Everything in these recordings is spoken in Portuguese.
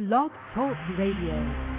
Blog Talk Radio.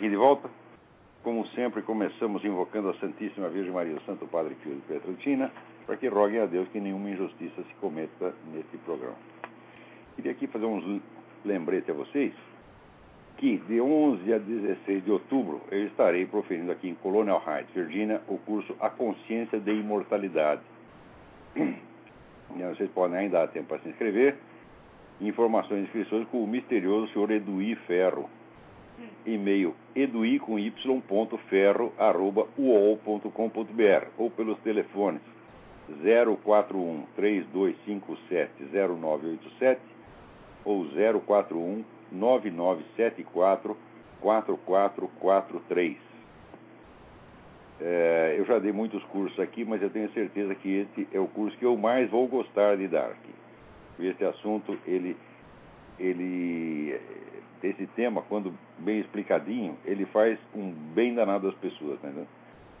Aqui de volta. Como sempre, começamos invocando a Santíssima Virgem Maria, Santo Padre Pio de Petrutina, para que roguem a Deus que nenhuma injustiça se cometa neste programa. Queria aqui fazer uns lembretes a vocês que de 11 a 16 de outubro eu estarei proferindo aqui em Colonial Heights, Virgínia, o curso A Consciência de Imortalidade. Vocês podem ainda dar tempo para se inscrever. Informações e inscrições com o misterioso senhor Eduí Ferro. E-mail eduí com arroba ou pelos telefones 041 3257 0987 ou 041 9974 4443. É, eu já dei muitos cursos aqui, mas eu tenho certeza que esse é o curso que eu mais vou gostar de dar aqui. Esse assunto, ele, ele, esse tema, quando bem explicadinho, ele faz um bem danado às pessoas, né?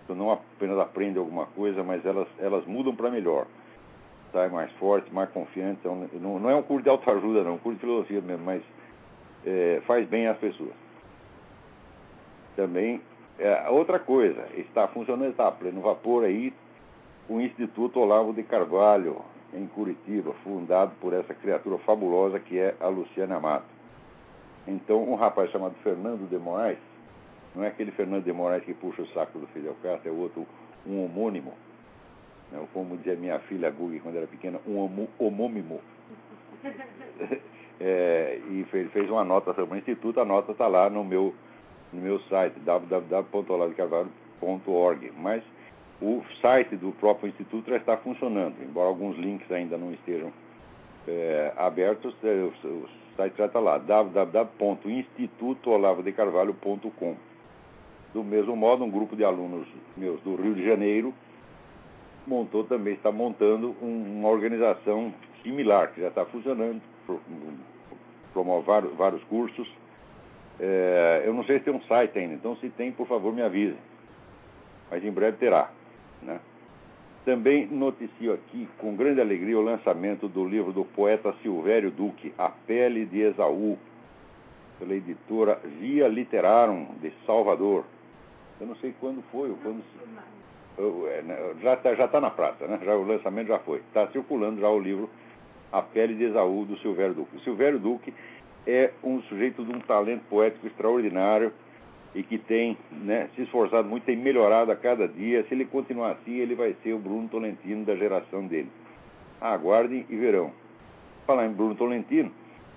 Então não apenas aprende alguma coisa, mas elas, elas mudam para melhor. Sai mais forte, mais confiante. Então, não, não é um curso de autoajuda, não, é um curso de filosofia mesmo, mas é, faz bem às pessoas. Também, é, outra coisa, está funcionando, está a pleno vapor aí, o Instituto Olavo de Carvalho, em Curitiba, fundado por essa criatura fabulosa que é a Luciana Mato. Então, um rapaz chamado Fernando de Moraes, não é aquele Fernando de Moraes que puxa o saco do Fidel Castro, é outro, um homônimo, né? como dizia minha filha Gugi quando era pequena, um homônimo. é, e fez, fez uma nota sobre o Instituto, a nota está lá no meu, no meu site, www.olavecarvalho.org. Mas o site do próprio Instituto já está funcionando, embora alguns links ainda não estejam é, abertos, é, o, o, site já está lá, www.institutoolavodecarvalho.com. Do mesmo modo, um grupo de alunos meus do Rio de Janeiro montou também, está montando um, uma organização similar, que já está funcionando, promove vários, vários cursos. É, eu não sei se tem um site ainda, então se tem, por favor, me avise. Mas em breve terá. Né? Também noticio aqui, com grande alegria, o lançamento do livro do poeta Silvério Duque, A Pele de Esaú, pela editora Via Literarum, de Salvador. Eu não sei quando foi, ou quando... né, Já está já tá na praça, né? já, o lançamento já foi. Está circulando já o livro A Pele de Esaú, do Silvério Duque. O Silvério Duque é um sujeito de um talento poético extraordinário, e que tem né, se esforçado muito, tem melhorado a cada dia. Se ele continuar assim, ele vai ser o Bruno Tolentino da geração dele. Aguardem e verão. Falar em Bruno Tolentino,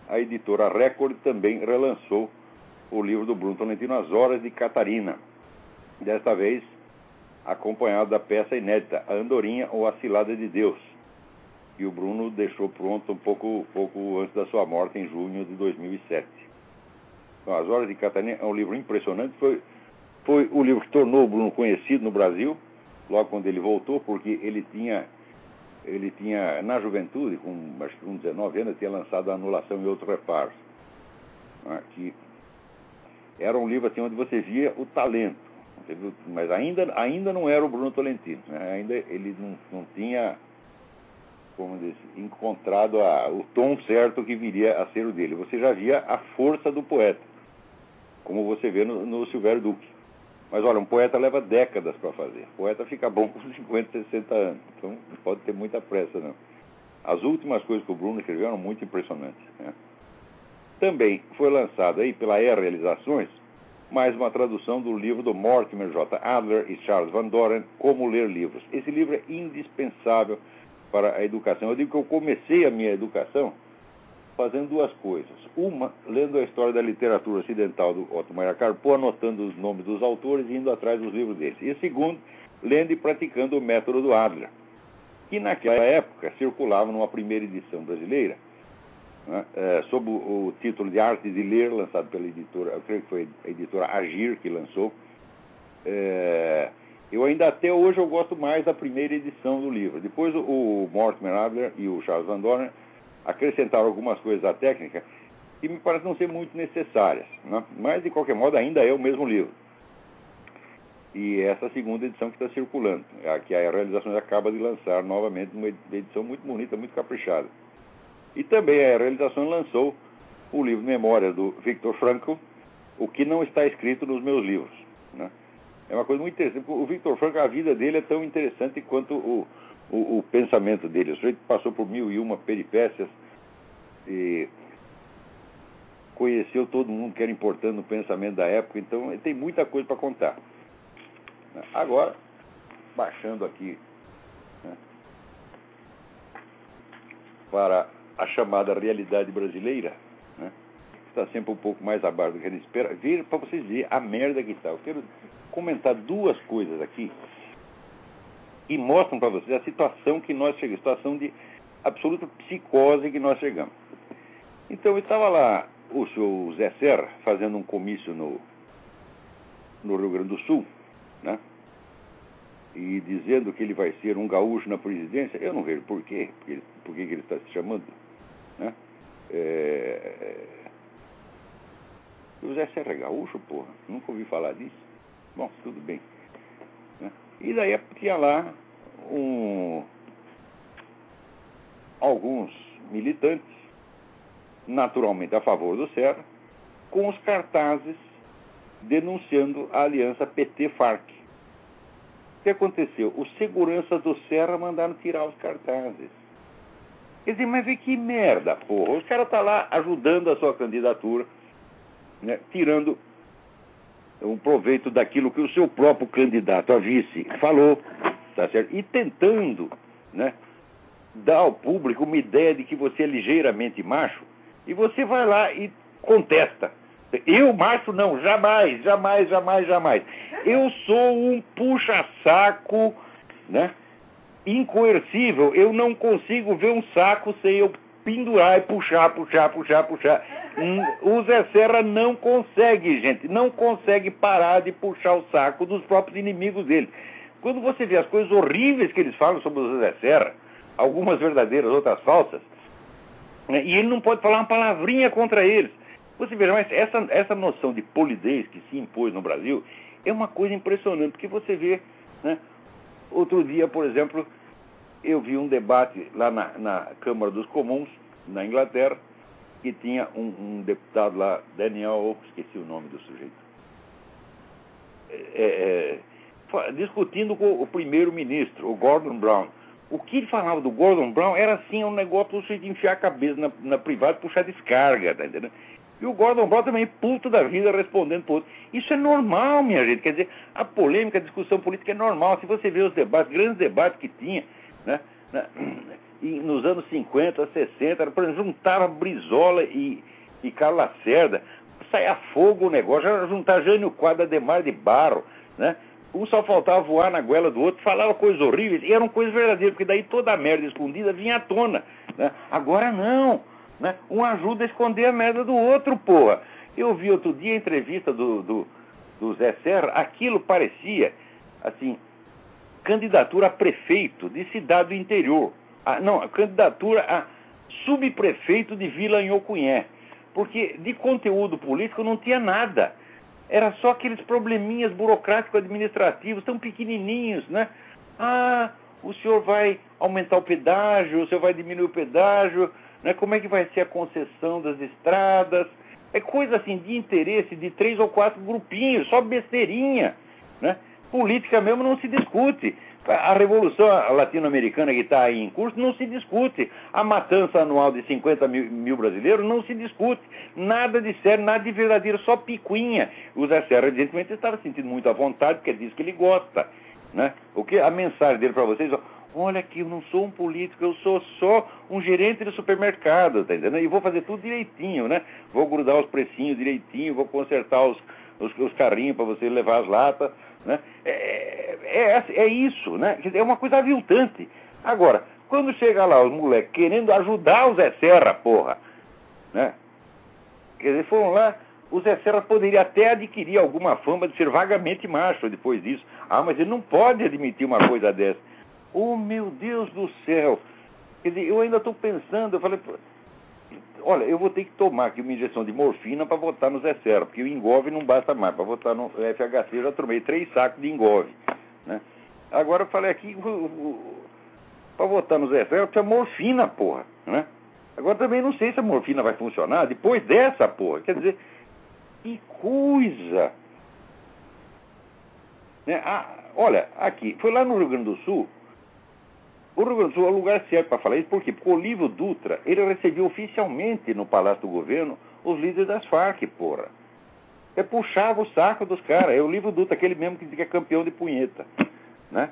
a editora Record também relançou o livro do Bruno Tolentino, As Horas de Catarina. Desta vez, acompanhado da peça inédita, A Andorinha ou A Cilada de Deus, que o Bruno deixou pronto um pouco, pouco antes da sua morte, em junho de 2007. As Horas de Catarina é um livro impressionante. Foi, foi o livro que tornou o Bruno conhecido no Brasil, logo quando ele voltou, porque ele tinha, ele tinha na juventude, com, acho que com 19 anos, tinha lançado A Anulação e Outros Reparos. Né, que era um livro assim, onde você via o talento. Mas ainda, ainda não era o Bruno Tolentino. Né, ainda ele não, não tinha como diz, encontrado a, o tom certo que viria a ser o dele. Você já via a força do poeta como você vê no, no Silvério Duque. Mas olha, um poeta leva décadas para fazer. O poeta fica bom com 50, 60 anos. Então não pode ter muita pressa, não. As últimas coisas que o Bruno escreveu eram muito impressionantes. Né? Também foi lançado aí pela E Realizações mais uma tradução do livro do Mortimer J. Adler e Charles Van Doren, Como Ler Livros. Esse livro é indispensável para a educação. Eu digo que eu comecei a minha educação fazendo duas coisas. Uma, lendo a história da literatura ocidental do Otto Maria Carpo, anotando os nomes dos autores e indo atrás dos livros deles. E segundo, lendo e praticando o método do Adler, que naquela época circulava numa primeira edição brasileira, né, é, sob o, o, título de Arte de Ler, lançado pela editora, eu creio que foi a editora Agir que lançou. É, eu ainda até hoje eu gosto mais da primeira edição do livro. Depois o, o Mortimer Adler e o Charles Van Doren acrescentaram algumas coisas à técnica que me parecem não ser muito necessárias. Né? Mas, de qualquer modo, ainda é o mesmo livro. E essa segunda edição que está circulando, é que a Realizações acaba de lançar novamente uma edição muito bonita, muito caprichada. E também a Realização lançou o livro Memórias do Victor Frankl, o que não está escrito nos meus livros. Né? É uma coisa muito interessante. O Victor Frankl, a vida dele é tão interessante quanto o, o, o pensamento dele. O sujeito passou por mil e uma peripécias e conheceu todo mundo que era importante no pensamento da época, então ele tem muita coisa para contar. Agora, baixando aqui né, para a chamada realidade brasileira, né, está sempre um pouco mais abaixo do que a gente espera, vir para vocês verem a merda que está. Eu quero comentar duas coisas aqui e mostram para vocês a situação que nós chegamos, situação de absoluta psicose que nós chegamos. Então, estava lá o senhor Zé Serra fazendo um comício no, no Rio Grande do Sul, né? E dizendo que ele vai ser um gaúcho na presidência, eu não vejo por quê, porque, por que ele está se chamando, né? É... O Zé Serra é gaúcho, porra, nunca ouvi falar disso. Bom, tudo bem. E daí tinha lá um, alguns militantes, naturalmente a favor do Serra, com os cartazes denunciando a aliança PT-FARC. O que aconteceu? Os seguranças do Serra mandaram tirar os cartazes. Quer dizer, mas vê que merda, porra. Os caras estão tá lá ajudando a sua candidatura, né, tirando um proveito daquilo que o seu próprio candidato a vice falou, tá certo? E tentando, né, dar ao público uma ideia de que você é ligeiramente macho, e você vai lá e contesta. Eu, macho, não, jamais, jamais, jamais, jamais. Eu sou um puxa-saco, né? Incoercível. Eu não consigo ver um saco sem eu pendurar e puxar, puxar, puxar, puxar. Hum, o Zé Serra não consegue, gente, não consegue parar de puxar o saco dos próprios inimigos dele. Quando você vê as coisas horríveis que eles falam sobre o Zé Serra, algumas verdadeiras, outras falsas, né, e ele não pode falar uma palavrinha contra eles. Você veja, mas essa, essa noção de polidez que se impôs no Brasil é uma coisa impressionante, porque você vê, né, outro dia, por exemplo, eu vi um debate lá na, na Câmara dos Comuns, na Inglaterra, que tinha um, um, deputado lá, Daniel, esqueci o nome do sujeito, é, é, discutindo com o primeiro-ministro, o Gordon Brown. O que ele falava do Gordon Brown era assim, um negócio para você enfiar a cabeça na, na privada e puxar descarga, tá entendendo? E o Gordon Brown também, puto da vida, respondendo por outro. Isso é normal, minha gente. Quer dizer, a polêmica, a discussão política é normal. Se você vê os debates, grandes debates que tinha, né? né e nos anos 50, 60, por exemplo, juntava Brizola e, e Carlos Lacerda, saia fogo o negócio, juntar Jânio Quadra, Demar de Barro, né? Um só faltava voar na goela do outro, falava coisas horríveis, e eram coisas verdadeiras, porque daí toda a merda escondida vinha à tona. Né? Agora não. Né? Um ajuda a esconder a merda do outro, porra. Eu vi outro dia a entrevista do, do, do Zé Serra, aquilo parecia, assim, candidatura a prefeito de cidade do interior. A, não, a candidatura a subprefeito de Vila Inhocunhé. Porque de conteúdo político não tinha nada. Era só aqueles probleminhas burocráticos administrativos, tão pequenininhos, né? Ah, o senhor vai aumentar o pedágio, o senhor vai diminuir o pedágio, né? como é que vai ser a concessão das estradas? É coisa assim de interesse de três ou quatro grupinhos, só besteirinha, né? Política mesmo não se discute. A revolução latino-americana que está aí em curso não se discute. A matança anual de 50 mil, mil, brasileiros não se discute. Nada de sério, nada de verdadeiro, só picuinha. O Zé Serra, evidentemente, estava sentindo muito à vontade, porque é disso que ele gosta. Né? O que, a mensagem dele para vocês, Olha aqui, eu não sou um político, eu sou só um gerente de supermercado, tá entendendo? E vou fazer tudo direitinho, né? Vou grudar os precinhos direitinho, vou consertar os, os, os carrinhos para você levar as latas, né? É, é, é isso, né? É uma coisa aviltante. Agora, quando chega lá os moleques querendo ajudar o Zé Serra, porra, né? Quer dizer, foram lá, o Zé Serra poderia até adquirir alguma fama de ser vagamente macho depois disso. Ah, mas ele não pode admitir uma coisa dessa. Oh, meu Deus do céu! Quer dizer, eu ainda estou pensando, eu falei, olha, eu vou ter que tomar aqui uma injeção de morfina para votar no Zé Serra, porque o engove não basta mais. Para votar no FHC eu já tomei três sacos de engove. Né? Agora eu falei aqui, para votar no Zé Serra tinha morfina, porra. Né? Agora também não sei se a morfina vai funcionar depois dessa, porra. Quer dizer, que coisa! Né? Ah, olha, aqui, foi lá no Rio Grande do Sul, o Rio Grande do Sul é o lugar certo para falar isso, por quê? Porque o Olívio Dutra, ele recebeu oficialmente no Palácio do Governo os líderes das Farc, porra. É puxava o saco dos caras. É o Olívio Dutra, aquele mesmo que diz que é campeão de punheta. Né?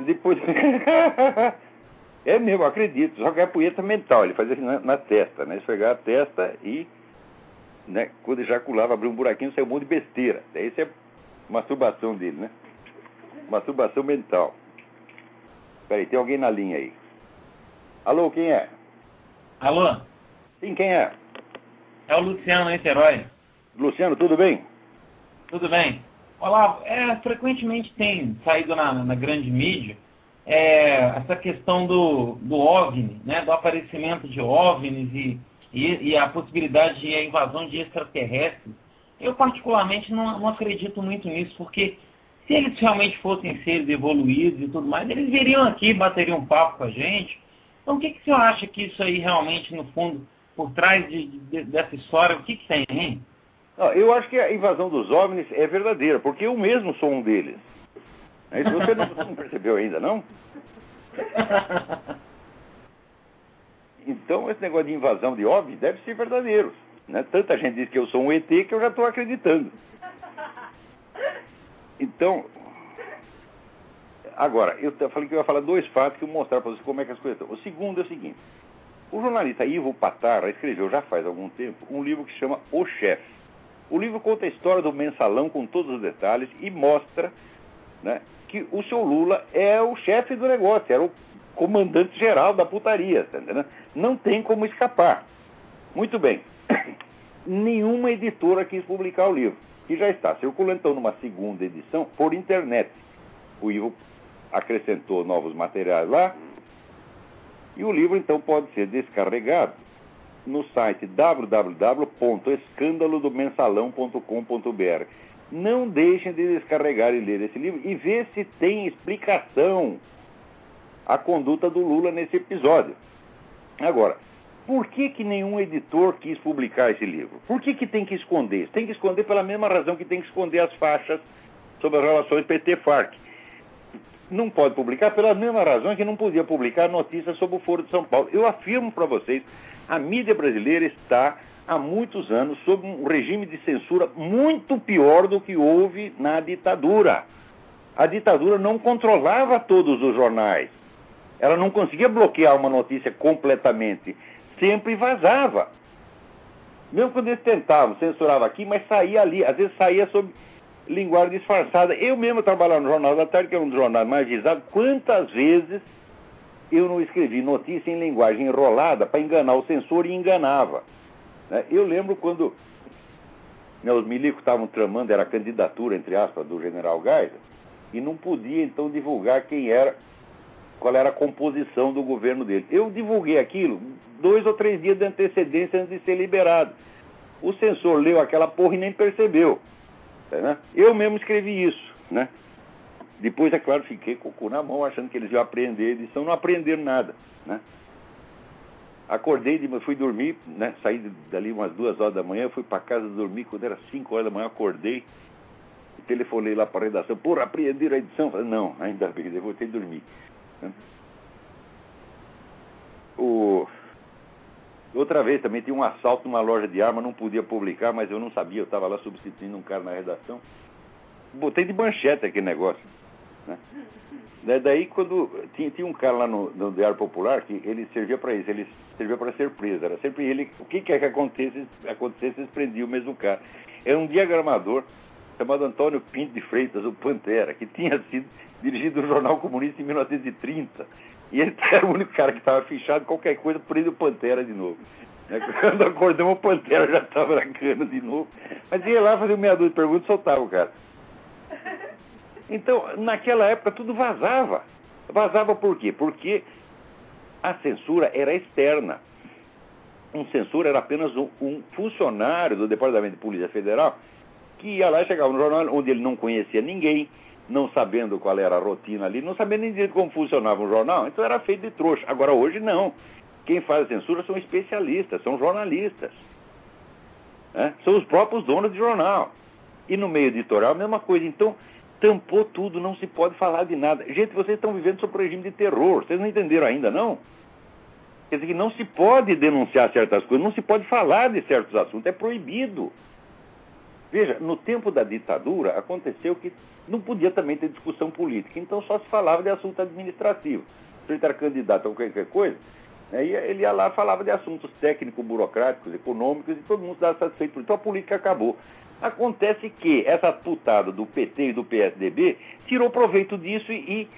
E depois. é mesmo, acredito. Só que é punheta mental. Ele fazia assim na, na testa, né? Esfregar a testa e. Né, quando ejaculava, abria um buraquinho, saiu um monte de besteira. Daí isso é masturbação dele, né? Masturbação mental. Peraí, tem alguém na linha aí. Alô, quem é? Alô? Sim, quem é? É o Luciano Niterói. Luciano, tudo bem? Tudo bem. Olá, é, frequentemente tem saído na, na grande mídia é, essa questão do, do OVNI, né, do aparecimento de OVNIs e, e, e, a possibilidade de invasão de extraterrestres. Eu, particularmente, não, não acredito muito nisso, porque se eles realmente fossem seres evoluídos e tudo mais, eles viriam aqui, bateriam um papo com a gente. Então, o que, que o senhor acha que isso aí realmente, no fundo, por trás de, de, dessa história, o que, que tem, hein? eu acho que a invasão dos OVNIs é verdadeira, porque eu mesmo sou um deles. É isso você não, você não percebeu ainda, não? Então, esse negócio de invasão de OVNIs deve ser verdadeiro. Né? Tanta gente diz que eu sou um ET que eu já estou acreditando. Então, agora, eu falei que eu ia falar dois fatos que eu mostrar para vocês como é que as coisas estão. O segundo é o seguinte: o jornalista Ivo Patara escreveu já faz algum tempo um livro que se chama O Chefe. O livro conta a história do mensalão com todos os detalhes e mostra né, que o seu Lula é o chefe do negócio, era o comandante geral da putaria, tá? Não tem como escapar. Muito bem. Nenhuma editora quis publicar o livro que já está circulando então numa segunda edição por internet. O Ivo acrescentou novos materiais lá e o livro então pode ser descarregado no site www.escandalodomensalão.com.br. Não deixem de descarregar e ler esse livro e ver se tem explicação a conduta do Lula nesse episódio. Agora, por que, que nenhum editor quis publicar esse livro? Por que, que tem que esconder? Tem que esconder pela mesma razão que tem que esconder as faixas sobre as relações PT-FARC. Não pode publicar pela mesma razão que não podia publicar notícias sobre o Foro de São Paulo. Eu afirmo para vocês, a mídia brasileira está há muitos anos sob um regime de censura muito pior do que houve na ditadura. A ditadura não controlava todos os jornais. Ela não conseguia bloquear uma notícia completamente sempre vazava. Mesmo quando eles tentavam, censurava aqui, mas saía ali, às vezes saía sob linguagem disfarçada. Eu mesmo trabalhava no Jornal da Tarde, que era um dos jornais mais visados, quantas vezes eu não escrevi notícia em linguagem enrolada para enganar o censor e enganava. Né? Eu lembro quando né, os milicos estavam tramando, era a candidatura, entre aspas, do general Geisel, e não podia então divulgar quem era qual era a composição do governo dele. Eu divulguei aquilo dois ou três dias de antecedência antes de ser liberado. O censor leu aquela porra e nem percebeu. Né? Eu mesmo escrevi isso. Né? Depois, é claro, fiquei com o cu na mão, achando que eles iam aprender edição, não aprenderam nada. Né? Acordei, fui dormir, né? saí dali umas duas horas da manhã, fui para casa dormir, quando era cinco horas da manhã, acordei, telefonei lá para a redação, porra, apreenderam a edição? Falei, não, ainda bem, eu vou ter que dormir. O... Outra vez também tinha um assalto numa loja de arma, não podia publicar, mas eu não sabia, eu estava lá substituindo um cara na redação. Botei de manchete aquele negócio. Né? Daí, quando tinha, tinha um cara lá no, no Diário Popular que ele servia para isso, ele servia para ser preso. Era sempre ele, o que quer que acontecesse, acontecesse eles prendiam o mesmo cara. Era um diagramador chamado Antônio Pinto de Freitas, o Pantera, que tinha sido dirigido o Jornal Comunista em 1930. E ele era o único cara que estava fechado, qualquer coisa, prende o Pantera de novo. Né, quando acordamos, o Pantera já estava na cana de novo. Mas ia lá fazer meia dúzia de perguntas e soltava o cara. Então, naquela época, tudo vazava. Vazava por quê? Porque a censura era externa. Um censor era apenas um, um funcionário do Departamento de Polícia Federal que ia lá e chegava no jornal onde ele não conhecia ninguém, não sabendo qual era a rotina ali, não sabendo nem direito como funcionava um jornal, então era feito de trouxa. Agora, hoje, não. Quem faz a censura são especialistas, são jornalistas. Né? São os próprios donos de jornal. E no meio editorial, a mesma coisa. Então, tampou tudo, não se pode falar de nada. Gente, vocês estão vivendo sob regime de terror, vocês não entenderam ainda, não? Quer dizer que não se pode denunciar certas coisas, não se pode falar de certos assuntos, é proibido. Veja, no tempo da ditadura aconteceu que não podia também ter discussão política, então só se falava de assunto administrativo. Se ele era candidato a qualquer coisa, né, ele ia lá falava de assuntos técnicos, burocráticos, econômicos, e todo mundo estava satisfeito. Então a política acabou. Acontece que essa putada do PT e do PSDB tirou proveito disso e, e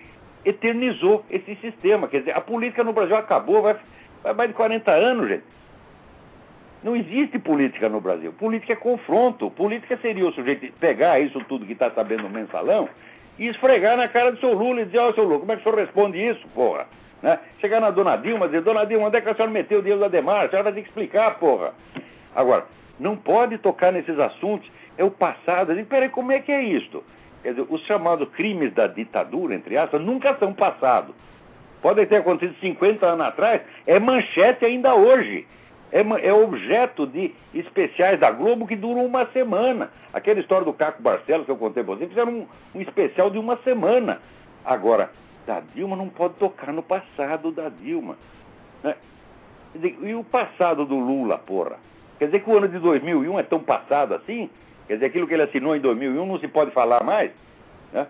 eternizou esse sistema. Quer dizer, a política no Brasil acabou, vai, vai mais de 40 anos, gente. Não existe política no Brasil. Política é confronto. Política seria o sujeito pegar isso tudo que está sabendo no mensalão e esfregar na cara do seu Lula e dizer, ó, seu Lula, como é que o senhor responde isso, porra? Né? Chegar na dona Dilma e dizer, dona Dilma, onde é que a senhora meteu o dinheiro da Demar? A senhora vai ter que explicar, porra. Agora, não pode tocar nesses assuntos, é o passado. Digo, peraí, como é que é isto? Quer dizer, os chamados crimes da ditadura, entre aspas, nunca são passados. Podem ter acontecido 50 anos atrás, é manchete ainda hoje. É, é, objeto de especiais da Globo que duram uma semana. Aquela história do Caco Barcelos que eu contei para vocês, fizeram um, um especial de uma semana. Agora, da Dilma não pode tocar no passado da Dilma. Né? E o passado do Lula, porra? Quer dizer que o ano de 2001 é tão passado assim? Quer dizer, aquilo que ele assinou em 2001 não se pode falar mais? Né?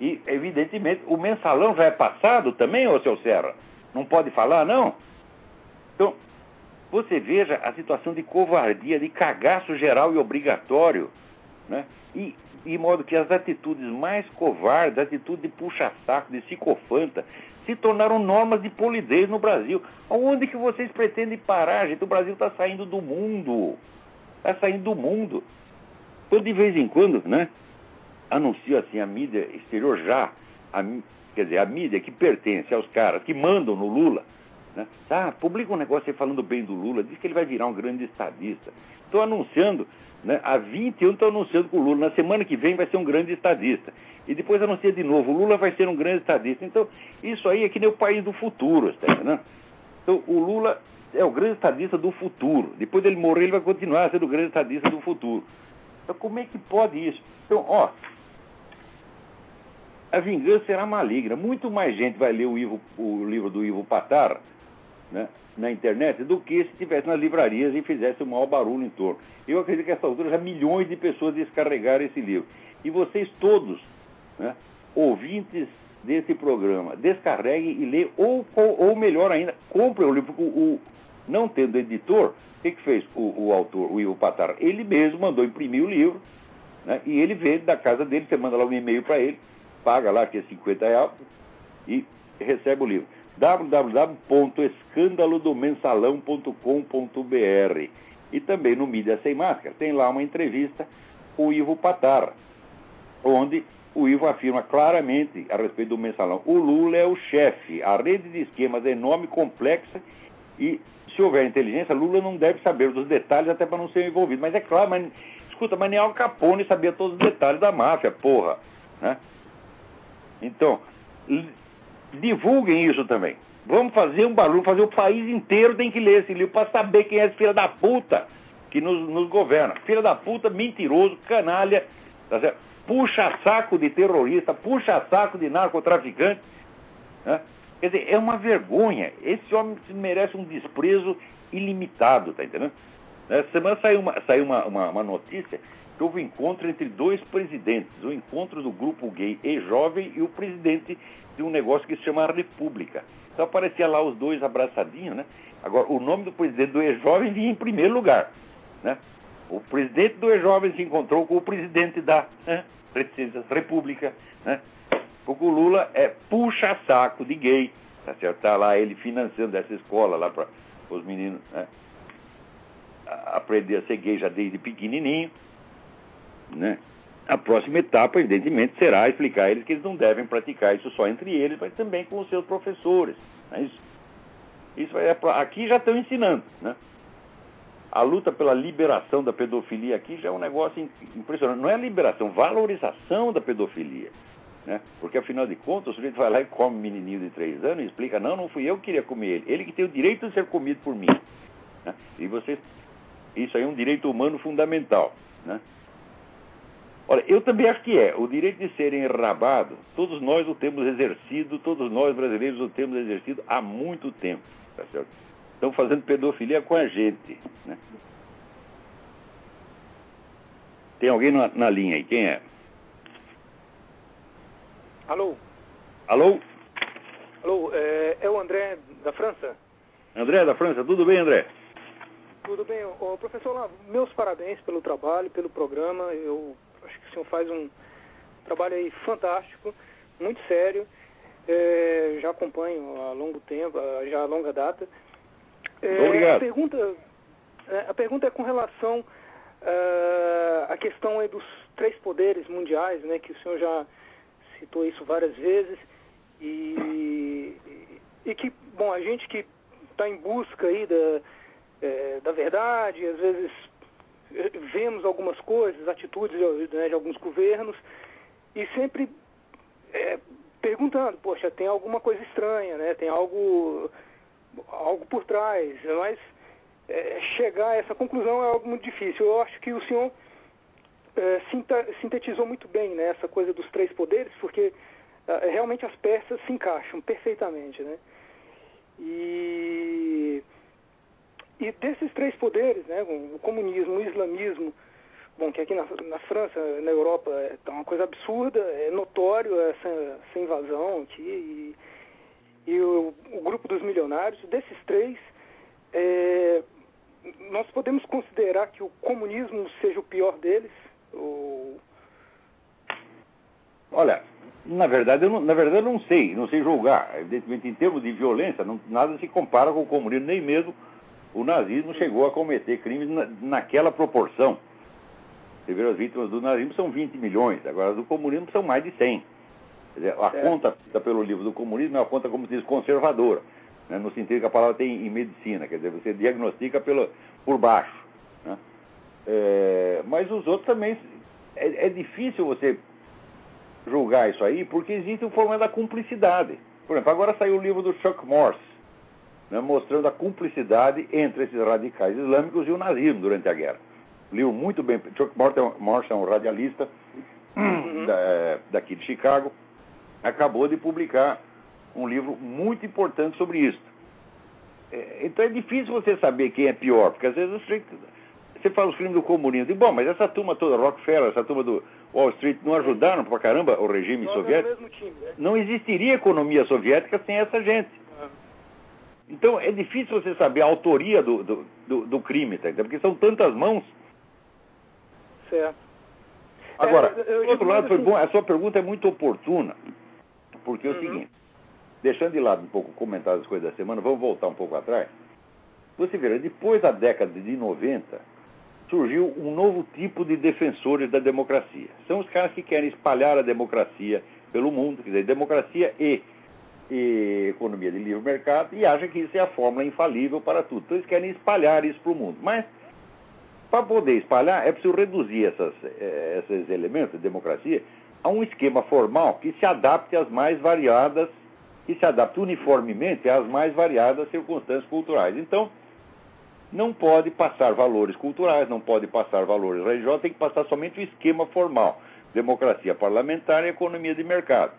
E, evidentemente, o mensalão já é passado também, ô seu Serra? Não pode falar, não? Então, você veja a situação de covardia, de cagaço geral e obrigatório, né? E, de modo que as atitudes mais covardes, atitude de puxa-saco, de psicofanta, se tornaram normas de polidez no Brasil. Aonde que vocês pretendem parar, gente? O Brasil está saindo do mundo. Está saindo do mundo. Então, de vez em quando, né? Anuncio assim, a mídia exterior já, a, quer dizer, a mídia que pertence aos caras que mandam no Lula, né? Ah, publica um negócio aí falando bem do Lula, diz que ele vai virar um grande estadista. Estou anunciando, né, há 20 anos estou anunciando que o Lula, na semana que vem, vai ser um grande estadista. E depois anuncia de novo, o Lula vai ser um grande estadista. Então, isso aí é que nem o país do futuro, entendendo? Então, o Lula é o grande estadista do futuro. Depois dele morrer, ele vai continuar sendo o grande estadista do futuro. Então, como é que pode isso? Então, ó, a vingança será maligna. Muito mais gente vai ler o, Ivo, o livro do Ivo Patar né, na internet do que se estivesse nas livrarias e fizesse um maior barulho em torno. Eu acredito que essa altura já milhões de pessoas descarregaram esse livro. E vocês todos, né, ouvintes desse programa, descarreguem e leiam, ou, ou melhor ainda, comprem o livro. O, o, não tendo editor, o que, que fez o, o autor, o Ivo? Ele mesmo mandou imprimir o livro, né, e ele vende da casa dele, você manda lá um e-mail para ele, paga lá, que é 50 reais, e recebe o livro www.escandalodomensalão.com.br e também no Mídia Sem Máscara tem lá uma entrevista com o Ivo Patar, onde o Ivo afirma claramente a respeito do mensalão. O Lula é o chefe, a rede de esquemas é enorme, complexa e se houver inteligência, Lula não deve saber dos detalhes até para não ser envolvido. Mas é claro, mas, escuta, mas nem Al Capone sabia todos os detalhes da máfia, porra. Né? Então, divulguem isso também. Vamos fazer um barulho, fazer o país inteiro tem que ler esse livro para saber quem é esse filho da puta que nos, nos governa. Filho da puta, mentiroso, canalha, tá puxa saco de terrorista, puxa saco de narcotraficante. Né? Quer dizer, é uma vergonha. Esse homem merece um desprezo ilimitado, tá entendendo? Essa semana saiu uma, saiu uma, uma, uma notícia que houve um encontro entre dois presidentes, o encontro do grupo gay e jovem e o presidente de um negócio que se chama República. Então aparecia lá os dois abraçadinhos, né? Agora, o nome do presidente do E-Jovem vinha em primeiro lugar, né? O presidente do E-Jovem se encontrou com o presidente da né? República, né? Porque o Lula é puxa-saco de gay, tá certo? Tá lá ele financiando essa escola lá para os meninos, né? aprender a ser gay já desde pequenininho, né? A próxima etapa, evidentemente, será explicar a eles que eles não devem praticar isso só entre eles, mas também com os seus professores. Não é isso? Isso é aqui já estão ensinando, né? A luta pela liberação da pedofilia aqui já é um negócio impressionante. Não é liberação, valorização da pedofilia. Né? Porque, afinal de contas, o sujeito vai lá e come um menininho de três anos e explica: não, não fui eu que queria comer ele. Ele que tem o direito de ser comido por mim. Né? E você. Isso aí é um direito humano fundamental. Né? Olha, eu também acho que é. O direito de ser enrabado, todos nós o temos exercido, todos nós brasileiros o temos exercido há muito tempo. Tá certo? Estão fazendo pedofilia com a gente. Né? Tem alguém na, na linha aí? Quem é? Alô? Alô? Alô, é, é o André da França? André da França, tudo bem, André? Tudo bem. Ô, professor meus parabéns pelo trabalho, pelo programa. Eu acho que o senhor faz um trabalho aí fantástico, muito sério. É, já acompanho há longo tempo, já há longa data. É, Obrigado. A pergunta, é, a pergunta é com relação uh, à questão aí dos três poderes mundiais, né, que o senhor já citou isso várias vezes, e, e que, bom, a gente que está em busca aí da, é, da verdade, às vezes é, vemos algumas coisas, atitudes né, de alguns governos, e sempre é, perguntando, poxa, tem alguma coisa estranha, né? Tem algo, algo por trás, mas é, chegar a essa conclusão é algo muito difícil. Eu acho que o senhor é, sintetizou muito bem né, essa coisa dos três poderes, porque é, realmente as peças se encaixam perfeitamente, né? E, e desses três poderes, né, o comunismo, o islamismo, bom, que aqui na, na França, na Europa, é tá uma coisa absurda, é notório essa, essa invasão aqui, e, e o, o, grupo dos milionários, desses três, é, nós podemos considerar que o comunismo seja o pior deles? Ou... Olha, na verdade, eu não, na verdade eu não sei, não sei julgar. Evidentemente, em termos de violência, não, nada se compara com o comunismo, nem mesmo o nazismo chegou a cometer crimes na, naquela proporção. Você vê as vítimas do nazismo são 20 milhões, agora as do comunismo são mais de 100. Quer dizer, a é. conta pelo livro do comunismo é uma conta, como se diz, conservadora, né, no sentido que a palavra tem em medicina, quer dizer, você diagnostica pelo, por baixo. Né? É, mas os outros também. É, é, difícil você julgar isso aí, porque existe o problema da cumplicidade. Por exemplo, agora saiu o livro do Chuck Morse, né, mostrando a cumplicidade entre esses radicais islâmicos e o nazismo durante a guerra livro muito bem. Chuck Morse é um radialista uhum. da, daqui de Chicago. Acabou de publicar um livro muito importante sobre isso. É, então é difícil você saber quem é pior, porque às vezes você, você fala os crimes do comunismo. E, bom, mas essa turma toda, Rockefeller, essa turma do Wall Street, não ajudaram pra caramba o regime soviético? Time, né? Não existiria economia soviética sem essa gente. Então é difícil você saber a autoria do, do, do, do crime, tá? porque são tantas mãos Certo. Agora, é, eu, outro lado, foi assim... bom, a sua pergunta é muito oportuna, porque é o uhum. seguinte, deixando de lado um pouco o comentário das coisas da semana, vamos voltar um pouco atrás. Você vê, depois da década de 90, surgiu um novo tipo de defensores da democracia. São os caras que querem espalhar a democracia pelo mundo, quer dizer, democracia e, e economia de livre mercado, e acham que isso é a fórmula infalível para tudo. Então eles querem espalhar isso para o mundo. Mas para poder espalhar, é preciso reduzir essas, eh, esses elementos de democracia a um esquema formal que se adapte às mais variadas, que se adapte uniformemente às mais variadas circunstâncias culturais. Então, não pode passar valores culturais, não pode passar valores religiosos, tem que passar somente o esquema formal. Democracia parlamentar e economia de mercado.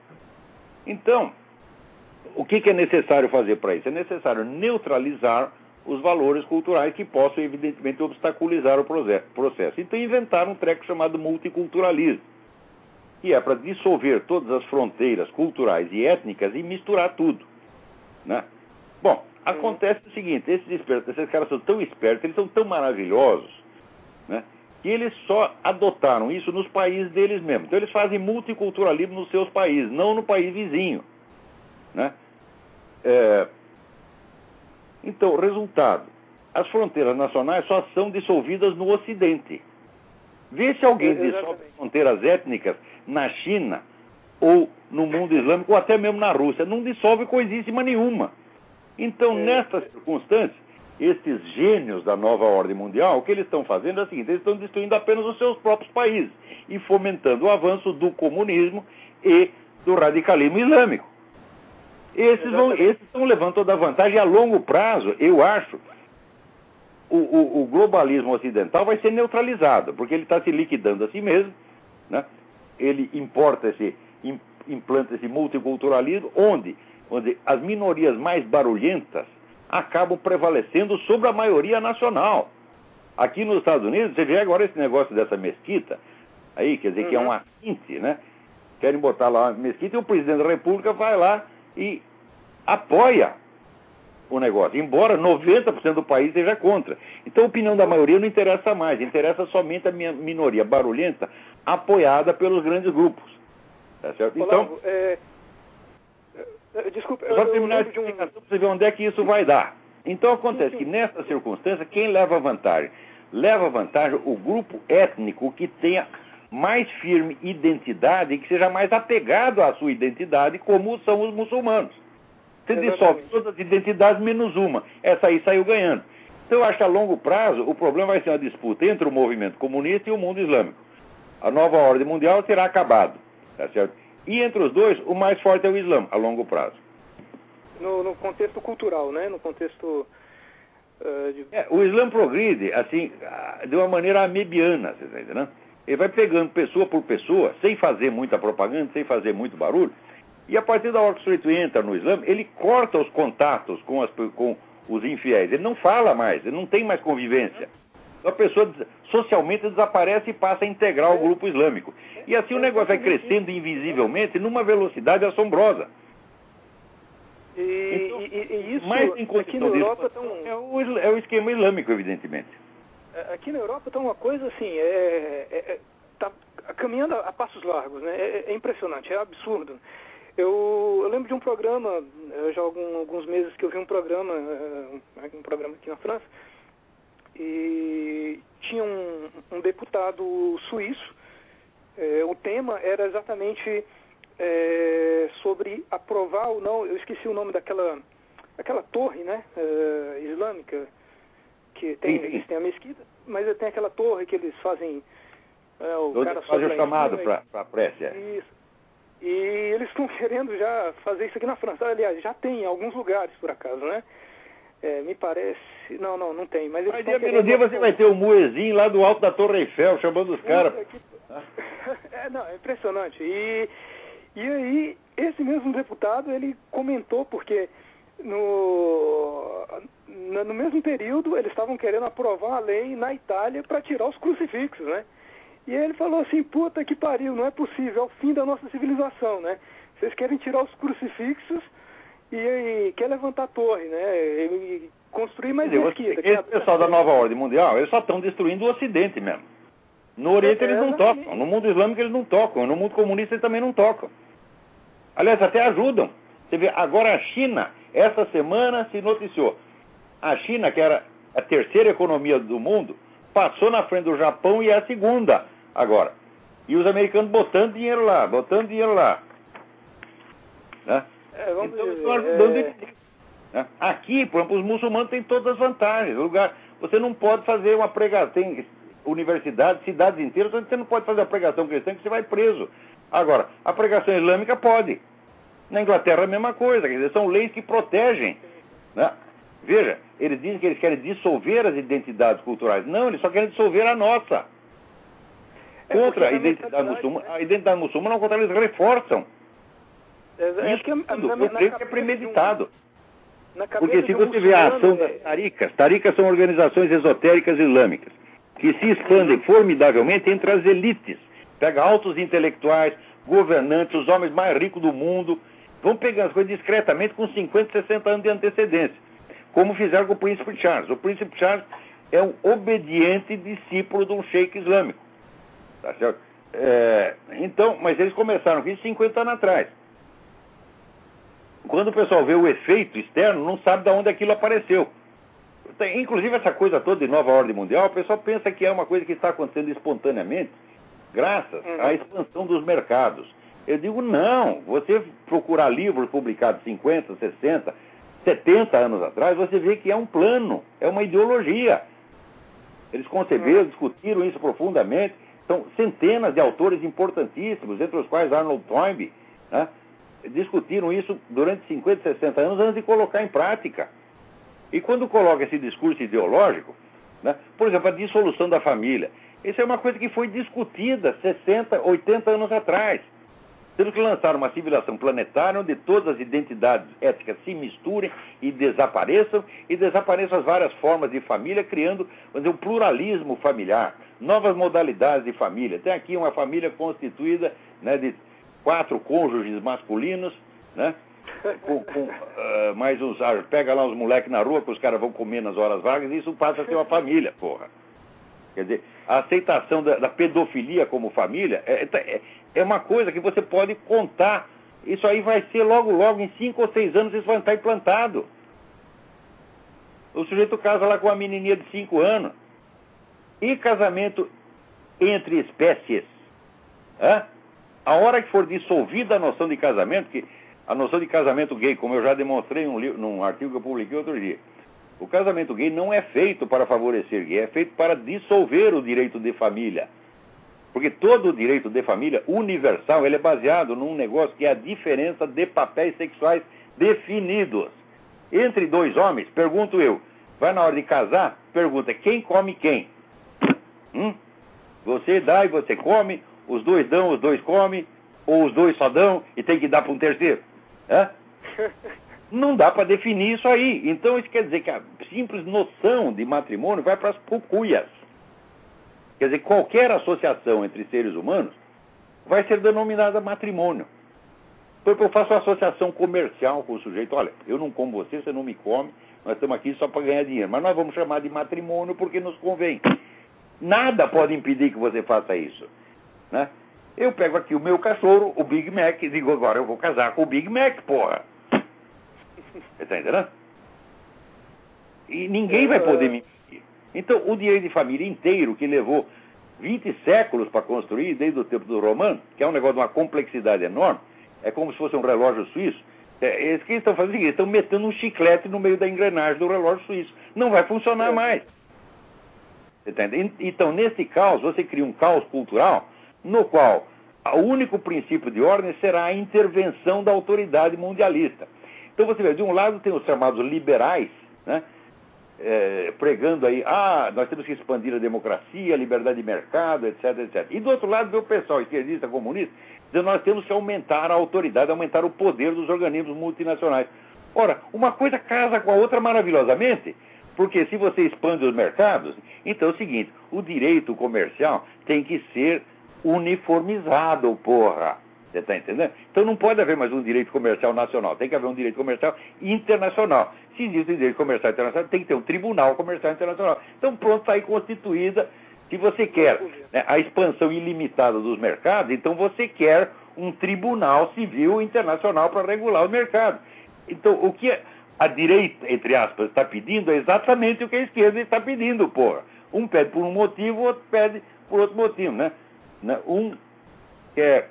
Então, o que, que é necessário fazer para isso? É necessário neutralizar os valores culturais que possam, evidentemente, obstaculizar o processo. Então inventaram um treco chamado multiculturalismo, que é para dissolver todas as fronteiras culturais e étnicas e misturar tudo. Né? Bom, acontece o seguinte, esses, espertos, esses caras são tão espertos, eles são tão maravilhosos, né, que eles só adotaram isso nos países deles mesmos. Então eles fazem multiculturalismo nos seus países, não no país vizinho. Né? É, então, resultado: as fronteiras nacionais só são dissolvidas no Ocidente. Vê se alguém dissolve fronteiras étnicas na China ou no mundo islâmico ou até mesmo na Rússia. Não dissolve coisíssima nenhuma. Então, é. nestas circunstâncias, esses gênios da nova ordem mundial, o que eles estão fazendo é o seguinte: eles estão destruindo apenas os seus próprios países e fomentando o avanço do comunismo e do radicalismo islâmico. Esses, vão, esses estão levando toda a vantagem. E a longo prazo, eu acho, o, o, o globalismo ocidental vai ser neutralizado, porque ele está se liquidando a si mesmo. Né? Ele importa esse, implanta esse multiculturalismo, onde, onde as minorias mais barulhentas acabam prevalecendo sobre a maioria nacional. Aqui nos Estados Unidos, você vê agora esse negócio dessa mesquita, aí, quer dizer, uhum. que é um assinte, né? Querem botar lá uma mesquita e o presidente da República vai lá e apoia o negócio, embora 90% do país seja contra. Então a opinião da maioria não interessa mais, interessa somente a minoria barulhenta, apoiada pelos grandes grupos. Tá certo? Então, é... Desculpa, só terminar de um... para você ver onde é que isso vai dar. Então acontece sim, sim. que nessa circunstância, quem leva vantagem? Leva vantagem o grupo étnico que tenha mais firme identidade e que seja mais apegado à sua identidade, como são os muçulmanos. Você dissolve todas as identidades menos uma. Essa aí saiu ganhando. Então eu acho que a longo prazo o problema vai ser uma disputa entre o movimento comunista e o mundo islâmico. A nova ordem mundial terá acabado. Tá certo? E entre os dois, o mais forte é o Islã, a longo prazo. No, no contexto cultural, né? No contexto. Uh, de... é, o Islã progride, assim, ah, de uma maneira amebiana, você está entendendo? Ele vai pegando pessoa por pessoa, sem fazer muita propaganda, sem fazer muito barulho, e a partir da hora que o sujeito entra no Islã, ele corta os contatos com, as, com os infiéis. Ele não fala mais, ele não tem mais convivência. A pessoa socialmente desaparece e passa a integrar o grupo islâmico. E assim o negócio vai crescendo invisivelmente numa velocidade assombrosa. E, então, e, e isso mais em aqui na Europa tão... é, o, é o esquema islâmico, evidentemente. É, aqui na Europa está uma coisa assim, é, é, é, tá caminhando a, passos largos, né? É, é impressionante, é absurdo. Eu, eu, lembro de um programa, já há algum, alguns meses que eu vi um programa, um programa aqui na França, e tinha um, um deputado suíço. O tema era exatamente é, sobre aprovar ou não, eu esqueci o nome daquela aquela torre né, islâmica, que tem, eles têm a mesquita, mas tem aquela torre que eles fazem. É, o cara faz o chamado para a prece. Isso. E eles estão querendo já fazer isso aqui na França. Aliás, já tem em alguns lugares, por acaso, né? É, me parece. Não, não, não tem. Mas eles dia querendo... dia você vai ter o um muezinho lá do alto da Torre Eiffel chamando os caras. Que... é, não, é impressionante. E, e aí, esse mesmo deputado, ele comentou, porque no, no mesmo período eles estavam querendo aprovar a lei na Itália para tirar os crucifixos, né? E ele falou assim, puta que pariu, não é possível, é o fim da nossa civilização, né? Vocês querem tirar os crucifixos e, e quer levantar a torre, né? E, construir mais mesquita. Esse é pessoal da nova ordem mundial, eles só estão destruindo o Ocidente mesmo. No Oriente é, eles não tocam, no mundo islâmico eles não tocam, no mundo comunista eles também não tocam. Aliás, até ajudam. Você vê, agora a China, essa semana se noticiou. A China, que era a terceira economia do mundo, passou na frente do Japão e é a segunda agora. E os americanos botando dinheiro lá, botando dinheiro lá. Né? É, vamos então, dizer, ajudando é... né? Aqui, por exemplo, os muçulmanos têm todas as vantagens. Lugar, você não pode fazer uma pregação. Tem universidades, cidades inteiras, você não pode fazer a pregação cristã que você vai preso. Agora, a pregação islâmica pode. Na Inglaterra a mesma coisa, quer dizer, são leis que protegem. Né? Veja, eles dizem que eles querem dissolver as identidades culturais. Não, eles só querem dissolver a nossa. É contra a identidade muçulmana, a identidade muçulmana, ao contrário, eles reforçam. É, Isso que é, creio que é premeditado. Porque se você vê a ação das taricas, taricas são organizações esotéricas islâmicas, que se expandem formidavelmente entre as elites. Pega altos intelectuais, governantes, os homens mais ricos do mundo, vão pegando as coisas discretamente com 50, 60 anos de antecedência, como fizeram com o príncipe Charles. O príncipe Charles é um obediente discípulo de um sheik islâmico. Tá certo? É, então, mas eles começaram com isso 50 anos atrás. Quando o pessoal vê o efeito externo, não sabe de onde aquilo apareceu. Inclusive, essa coisa toda de nova ordem mundial, o pessoal pensa que é uma coisa que está acontecendo espontaneamente, graças uhum. à expansão dos mercados. Eu digo, não. Você procurar livros publicados 50, 60, 70 anos atrás, você vê que é um plano, é uma ideologia. Eles conceberam, uhum. discutiram isso profundamente. São centenas de autores importantíssimos, entre os quais Arnold Toynbee, né, discutiram isso durante 50, 60 anos antes de colocar em prática. E quando coloca esse discurso ideológico, né, por exemplo, a dissolução da família, isso é uma coisa que foi discutida 60, 80 anos atrás. Temos que lançar uma civilização planetária onde todas as identidades éticas se misturem e desapareçam, e desapareçam as várias formas de família, criando dizer, um pluralismo familiar, novas modalidades de família. Tem aqui uma família constituída né, de quatro cônjuges masculinos, né? Com, com uh, mais uns. Ah, pega lá os moleques na rua que os caras vão comer nas horas vagas e isso passa a ser uma família, porra. Quer dizer, a aceitação da, da pedofilia como família é, é, é, uma coisa que você pode contar. Isso aí vai ser logo, logo, em cinco ou seis anos, isso vai estar implantado. O sujeito casa lá com uma menininha de cinco anos. E casamento entre espécies. Hã? A hora que for dissolvida a noção de casamento, que a noção de casamento gay, como eu já demonstrei num, num artigo que eu publiquei outro dia, o casamento gay não é feito para favorecer gay, é feito para dissolver o direito de família. Porque todo o direito de família universal ele é baseado num negócio que é a diferença de papéis sexuais definidos. Entre dois homens, pergunto eu, vai na hora de casar, pergunta quem come quem? Hum? Você dá e você come, os dois dão, os dois comem, ou os dois só dão e tem que dar para um terceiro. Não dá para definir isso aí. Então isso quer dizer que a simples noção de matrimônio vai para as pucuias. Quer dizer, qualquer associação entre seres humanos vai ser denominada matrimônio. Porque eu faço uma associação comercial com o sujeito, olha, eu não como você, você não me come, nós estamos aqui só para ganhar dinheiro. Mas nós vamos chamar de matrimônio porque nos convém. Nada pode impedir que você faça isso. Né? Eu pego aqui o meu cachorro, o Big Mac, e digo, agora eu vou casar com o Big Mac, porra. Você está entendendo? E ninguém vai poder me. Então, o direito de família inteiro, que levou 20 séculos para construir, desde o tempo do Romano, que é um negócio de uma complexidade enorme, é como se fosse um relógio suíço. É, eles que estão fazendo eles estão metendo um chiclete no meio da engrenagem do relógio suíço. Não vai funcionar é. mais. Então, nesse caos, você cria um caos cultural no qual o único princípio de ordem será a intervenção da autoridade mundialista. Então você vê, de um lado tem os chamados liberais, né, é, pregando aí, ah, nós temos que expandir a democracia, a liberdade de mercado, etc, etc. E do outro lado o pessoal esquerdista, comunista, dizendo nós temos que aumentar a autoridade, aumentar o poder dos organismos multinacionais. Ora, uma coisa casa com a outra maravilhosamente, porque se você expande os mercados, então é o seguinte, o direito comercial tem que ser uniformizado, porra. Você está entendendo? Então não pode haver mais um direito comercial nacional, tem que haver um direito comercial internacional. Se existe um direito comercial internacional, tem que ter um tribunal comercial internacional. Então pronto, está aí constituída. Se você quer né, a expansão ilimitada dos mercados, então você quer um tribunal civil internacional para regular o mercado. Então o que a direita, entre aspas, está pedindo é exatamente o que a esquerda está pedindo, porra. Um pede por um motivo, o outro pede por outro motivo, né? Né? Um quer,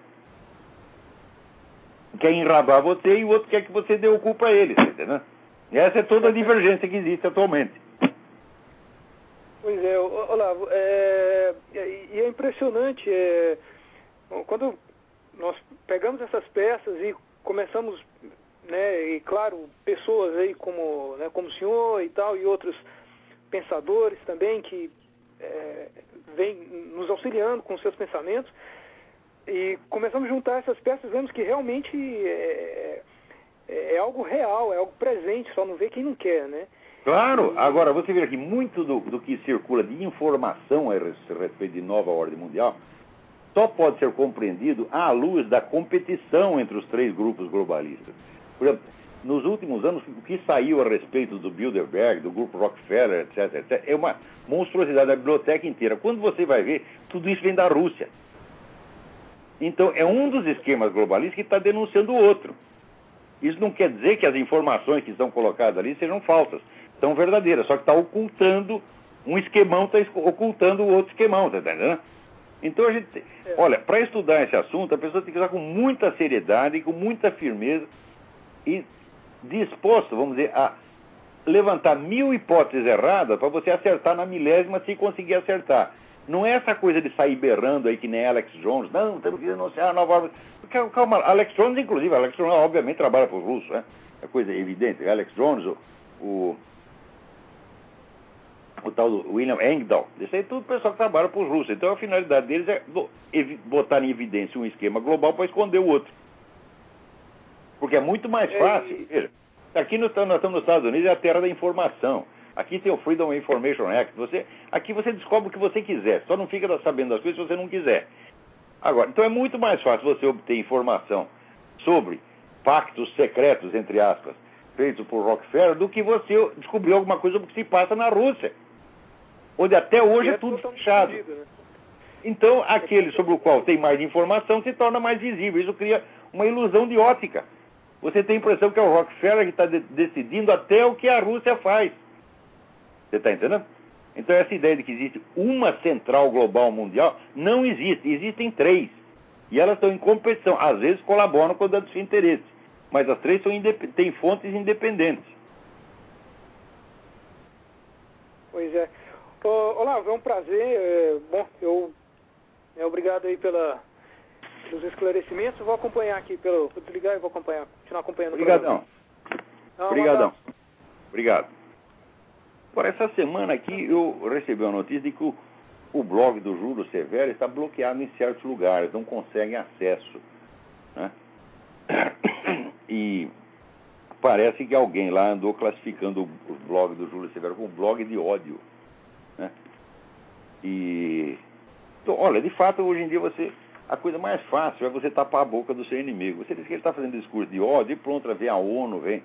quer enrabar você e o outro quer que você dê o culpa a ele, entendeu? E essa é toda a divergência que existe atualmente. Pois é, Olavo, é, e é impressionante, é, quando nós pegamos essas peças e começamos, né, e claro, pessoas aí como, né, como o senhor e tal, e outros pensadores também que é, vem nos auxiliando com seus pensamentos. E começamos a juntar essas peças, vemos que realmente é, é, é algo real, é algo presente, só não vê quem não quer, né? Claro, agora você vê aqui, muito do, do que circula de informação a respeito de nova ordem mundial só pode ser compreendido à luz da competição entre os três grupos globalistas. Por exemplo, nos últimos anos, o que saiu a respeito do Bilderberg, do grupo Rockefeller, etc., etc., é uma monstruosidade da biblioteca inteira. Quando você vai ver, tudo isso vem da Rússia. Então, é um dos esquemas globalistas que está denunciando o outro. Isso não quer dizer que as informações que estão colocadas ali sejam falsas. São verdadeiras, só que está ocultando um esquemão, está ocultando o outro esquemão, está entendendo? Então a gente. É. Olha, para estudar esse assunto, a pessoa tem que usar com muita seriedade com muita firmeza e disposto, vamos dizer, a levantar mil hipóteses erradas para você acertar na milésima se conseguir acertar. Não é essa coisa de sair berrando aí que nem Alex Jones. Não, temos que denunciar a nova ordem. Calma, Alex Jones, inclusive, Alex Jones obviamente trabalha para os russos, né? É coisa evidente. Alex Jones, o, o, o tal do William Engdahl, isso aí tudo pessoal que trabalha para os russos. Então a finalidade deles é botar em evidência um esquema global para esconder o outro. Porque é muito mais é, fácil. Veja, aqui nós estamos nos Estados Unidos, é a terra da informação. Aqui tem o Freedom Information Act. Você, aqui você descobre o que você quiser. Só não fica sabendo das coisas se você não quiser. Agora, então é muito mais fácil você obter informação sobre pactos secretos, entre aspas, feitos por Rockefeller, do que você descobrir alguma coisa sobre o que se passa na Rússia. Onde até hoje é, é tudo fechado. Né? Então, aquele sobre o qual tem mais informação se torna mais visível. Isso cria uma ilusão de ótica. Você tem a impressão que é o Rockefeller que está de decidindo até o que a Rússia faz. Você está entendendo? Então, essa ideia de que existe uma central global mundial não existe. Existem três. E elas estão em competição. Às vezes colaboram com o dos seus interesses. Mas as três são têm fontes independentes. Pois é. Olá, é um prazer. É, bom, eu. É, obrigado aí pela, os esclarecimentos. Vou acompanhar aqui pelo. Vou desligar e vou acompanhar, continuar acompanhando. Obrigadão. Obrigadão. Obrigado. Por essa semana aqui eu recebi uma notícia de que o, o blog do Júlio Severo está bloqueado em certos lugares, não conseguem acesso. Né? E parece que alguém lá andou classificando o blog do Júlio Severo como blog de ódio. Né? E. Então, olha, de fato, hoje em dia você a coisa mais fácil é você tapar a boca do seu inimigo. Você diz que ele está fazendo discurso de ódio e pronto, vem a ONU, vem?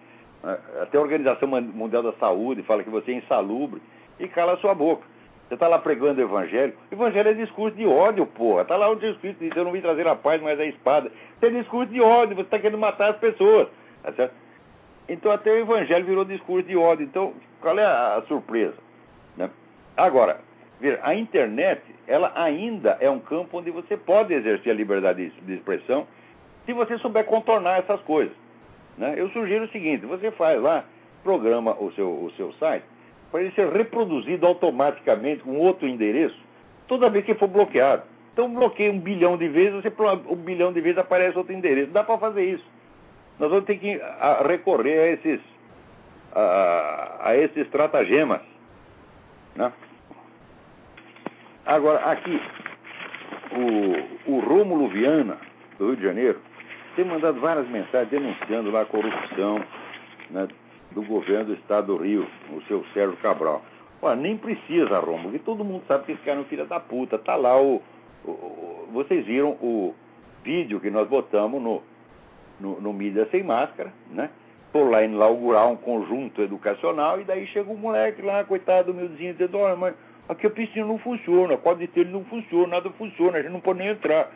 Até a Organização Mundial da Saúde fala que você é insalubre e cala a sua boca. Você está lá pregando o evangelho. O evangelho é discurso de ódio, porra. Está lá o discurso diz, eu não vim trazer a paz, mas a espada. Isso é discurso de ódio, você está querendo matar as pessoas. Tá certo? Então até o evangelho virou discurso de ódio. Então, qual é a, a surpresa? Né? Agora, Ver, a internet, ela ainda é um campo onde você pode exercer a liberdade de expressão se você souber contornar essas coisas. Né? Eu sugiro o seguinte: você faz lá, programa o seu, o seu site para ele ser reproduzido automaticamente com outro endereço toda vez que for bloqueado. Então, bloqueia um bilhão de vezes, você, um bilhão de vezes aparece outro endereço. Dá para fazer isso. Nós vamos ter que recorrer a esses, a, a esses estratagemas. Né? Agora, aqui, o, o Rômulo Viana, do Rio de Janeiro, tem mandado várias mensagens denunciando lá a corrupção né, do governo do estado do Rio, o seu Sérgio Cabral. Olha, nem precisa, Rômulo, porque todo mundo sabe que esse cara é um filho da puta. Tá lá o, o, o, Vocês viram o vídeo que nós botamos no, no, no Mídia Sem Máscara, né? Por lá inaugurar um conjunto educacional e daí chega um moleque lá, coitado, humildezinho, dizendo, olha, mas Aqui a piscina não funciona, a quadra de não funciona, nada funciona, a gente não pode nem entrar.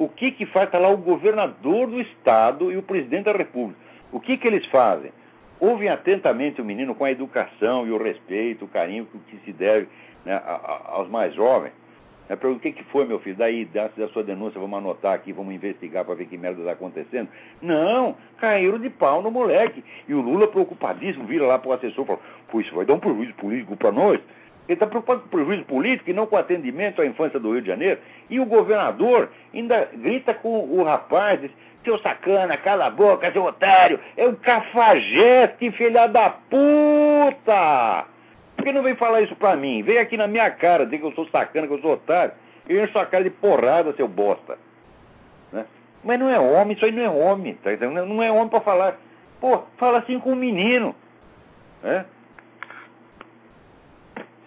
O que que faz? Está lá o governador do estado e o presidente da república. O que que eles fazem? Ouvem atentamente o menino com a educação e o respeito, o carinho que se deve né, aos mais jovens. Né, pergunta, o que, que foi, meu filho? Daí, da, da sua denúncia, vamos anotar aqui, vamos investigar para ver que merda está acontecendo. Não, caíram de pau no moleque. E o Lula, preocupadíssimo, vira lá para o assessor e fala, pô, isso vai dar um prejuízo político para nós. Ele está preocupado com prejuízo político e não com o atendimento à infância do Rio de Janeiro. E o governador ainda grita com o rapaz, diz, seu sacana, cala a boca, seu otário, é um cafajeste, filha da puta! Por que não vem falar isso pra mim? Vem aqui na minha cara dizer que eu sou sacana, que eu sou otário. Eu encho sua cara de porrada, seu bosta. Né? Mas não é homem, isso aí não é homem, tá? não é homem para falar Pô, fala assim com o menino. Né?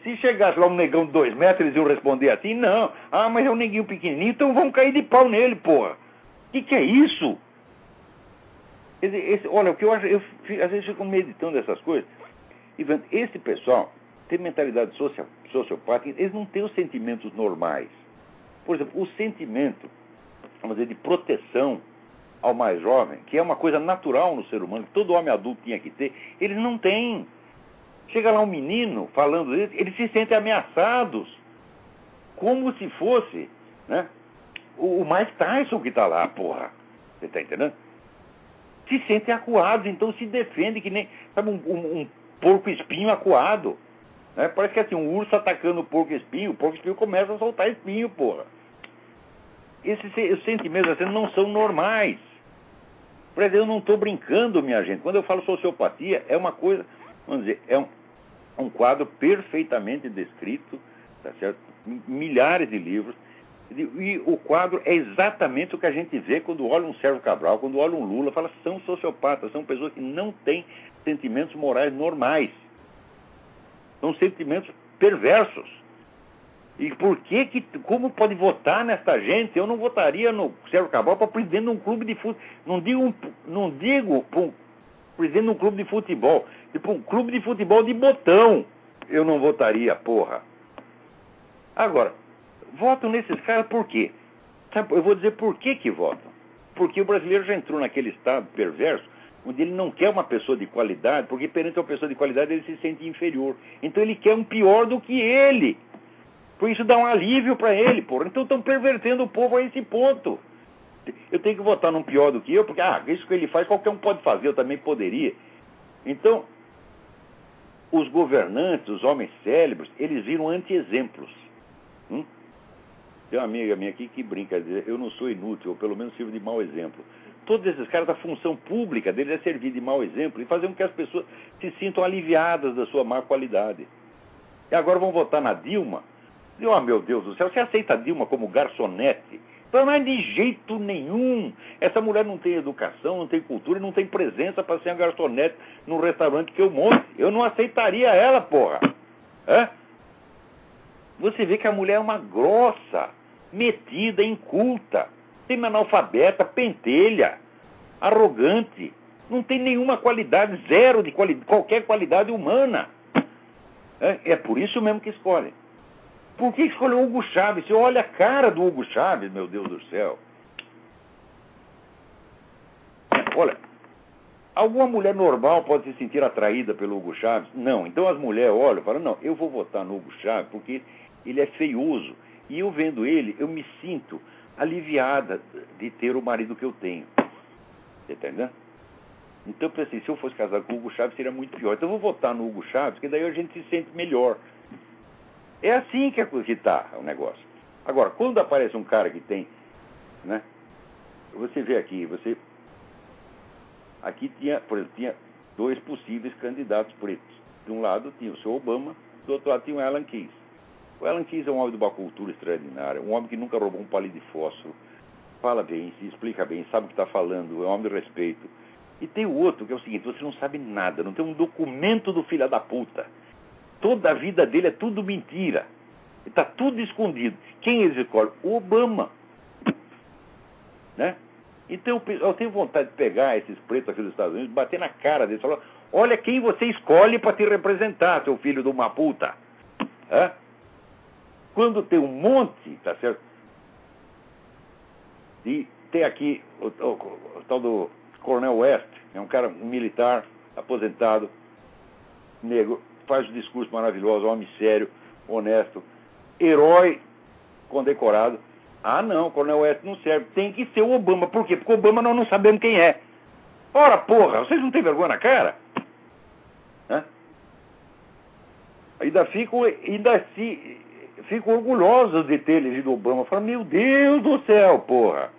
Se chegasse lá um negão de dois metros, eles iam responder assim, não. Ah, mas é um neguinho pequenininho, então vamos cair de pau nele, porra. O que, que é isso? Esse, esse, olha, o que eu acho, eu às vezes fico meditando essas coisas e vendo, esse pessoal tem mentalidade social, sociopática, eles não têm os sentimentos normais. Por exemplo, o sentimento, vamos dizer, de proteção ao mais jovem, que é uma coisa natural no ser humano, que todo homem adulto tinha que ter, eles não têm. Chega lá um menino falando isso, eles se sentem ameaçados, como se fosse né, o, o Mike Tyson que está lá, porra. Você está entendendo? Se sentem acuados, então se defende que nem sabe, um, um, um porco espinho acuado. Né? Parece que é assim, um urso atacando o porco espinho, o porco espinho começa a soltar espinho, porra. Esses, esses sentimentos assim não são normais. Por exemplo, eu não estou brincando, minha gente. Quando eu falo sociopatia, é uma coisa, vamos dizer, é um, um quadro perfeitamente descrito, tá certo? milhares de livros. E o quadro é exatamente o que a gente vê quando olha um Sérgio Cabral, quando olha um Lula, fala são sociopatas, são pessoas que não têm sentimentos morais normais. São sentimentos perversos. E por que que, como pode votar nesta gente? Eu não votaria no Sérgio Cabral para presidente de um clube de futebol. Não digo, não digo um presidente de um clube de futebol. Tipo um clube de futebol de botão. Eu não votaria, porra. Agora, votam nesses caras por quê? Eu vou dizer por que que votam. Porque o brasileiro já entrou naquele estado perverso onde ele não quer uma pessoa de qualidade, porque perante uma pessoa de qualidade ele se sente inferior. Então ele quer um pior do que ele. Por isso dá um alívio para ele, porra. Então estão pervertendo o povo a esse ponto. Eu tenho que votar num pior do que eu, porque ah, isso que ele faz qualquer um pode fazer, eu também poderia. Então, os governantes, os homens célebres, eles viram anti-exemplos. Hum? Tem uma amiga minha aqui que brinca, diz, eu não sou inútil, ou pelo menos sirvo de mau exemplo. Todos esses caras, a função pública deles é servir de mau exemplo e fazer com que as pessoas se sintam aliviadas da sua má qualidade. E agora vão votar na Dilma. Oh, meu Deus do céu, você aceita a Dilma como garçonete? Não é de jeito nenhum. Essa mulher não tem educação, não tem cultura, não tem presença para ser uma garçonete num restaurante que eu monte. Eu não aceitaria ela, porra. Você vê que a mulher é uma grossa, metida, inculta semi-analfabeta, pentelha, arrogante, não tem nenhuma qualidade, zero de quali qualquer qualidade humana. É, é, por isso mesmo que escolhem. Por que escolheu o Hugo Chaves? Você olha a cara do Hugo Chaves, meu Deus do céu. Olha, alguma mulher normal pode se sentir atraída pelo Hugo Chaves? Não. Então as mulheres olham e falam, não, eu vou votar no Hugo Chaves porque ele é feioso. E eu vendo ele, eu me sinto aliviada de ter o marido que eu tenho. Você está entendendo? Então se eu fosse casar com o Hugo Chaves seria muito pior. Então eu vou votar no Hugo Chaves, que daí a gente se sente melhor. É assim que está o negócio. Agora, quando aparece um cara que tem, né? Você vê aqui, você aqui tinha, por exemplo, tinha dois possíveis candidatos pretos. De um lado tinha o seu Obama, do outro lado tinha o Alan Keyes. O Alan Keyes é um homem de uma cultura extraordinária, um homem que nunca roubou um palito de fósforo, fala bem, se explica bem, sabe o que está falando, é um homem de respeito. E tem o outro, que é o seguinte, você não sabe nada, não tem um documento do filho da puta. Toda a vida dele é tudo mentira. Está tudo escondido. Quem eles escolhem? O Obama. Né? Então eu tenho vontade de pegar esses pretos aqui dos Estados Unidos, bater na cara deles e falar, olha quem você escolhe para te representar, seu filho de uma puta. Quando tem um monte, tá certo? E tem aqui o, o, o tal do Coronel West, é um cara um militar aposentado, negro, faz um discurso maravilhoso, homem sério, honesto, herói condecorado. Ah, não, o Coronel West não serve. Tem que ser o Obama. Por quê? Porque o Obama nós não sabemos quem é. Ora, porra, vocês não têm vergonha na cara? Hã? Ainda ficam, ainda se ficam orgulhosos de ter elegido Obama. Falam, meu Deus do céu, porra.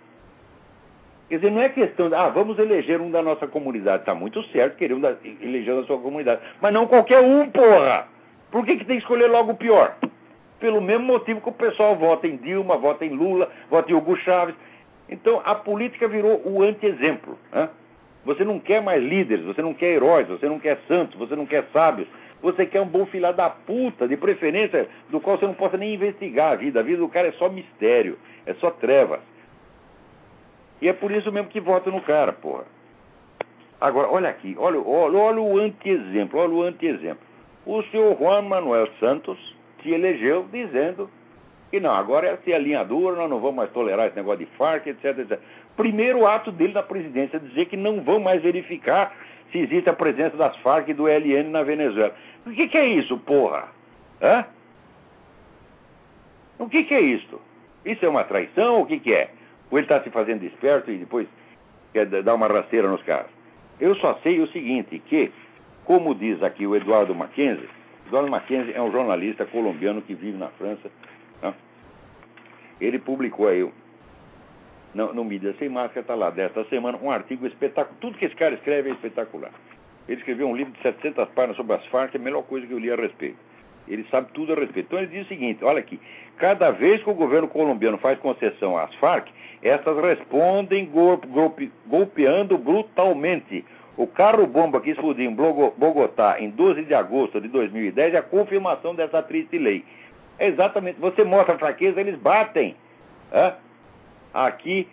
Quer dizer, não é questão de, ah, vamos eleger um da nossa comunidade. Está muito certo querer um da, eleger da sua comunidade. Mas não qualquer um, porra. Por que, que tem que escolher logo o pior? Pelo mesmo motivo que o pessoal vota em Dilma, vota em Lula, vota em Hugo Chaves. Então, a política virou o anti-exemplo. Né? Você não quer mais líderes, você não quer heróis, você não quer santos, você não quer sábios. Você quer um bom filho da puta, de preferência, do qual você não possa nem investigar a vida. A vida do cara é só mistério, é só trevas. E é por isso mesmo que vota no cara, porra. Agora, olha aqui, olha, olha, olha o anti-exemplo, olha o anti-exemplo. O senhor Juan Manuel Santos se elegeu dizendo que não, agora é ser alinhadura, nós não vamos mais tolerar esse negócio de Farc, etc, etc. Primeiro ato dele na presidência dizer que não vão mais verificar se existe a presença das Farc e do LN na Venezuela. O que, que é isso, porra? Hã? O que, que é isso? Isso é uma traição o que, que é? Ou ele está se fazendo esperto e depois quer dar uma rasteira nos caras? Eu só sei o seguinte, que, como diz aqui o Eduardo Mackenzie, Eduardo Mackenzie é um jornalista colombiano que vive na França. Né? Ele publicou aí, no, no Mídia Sem Máscara, está lá, desta semana, um artigo espetacular. Tudo que esse cara escreve é espetacular. Ele escreveu um livro de 700 páginas sobre as Farc, é a melhor coisa que eu li a respeito. Ele sabe tudo a respeito. Então ele diz o seguinte: olha aqui, cada vez que o governo colombiano faz concessão às Farc, essas respondem golpe, golpeando brutalmente. O carro-bomba que explodiu em Bogotá em 12 de agosto de 2010 é a confirmação dessa triste lei. É exatamente, você mostra fraqueza, eles batem. Aqui,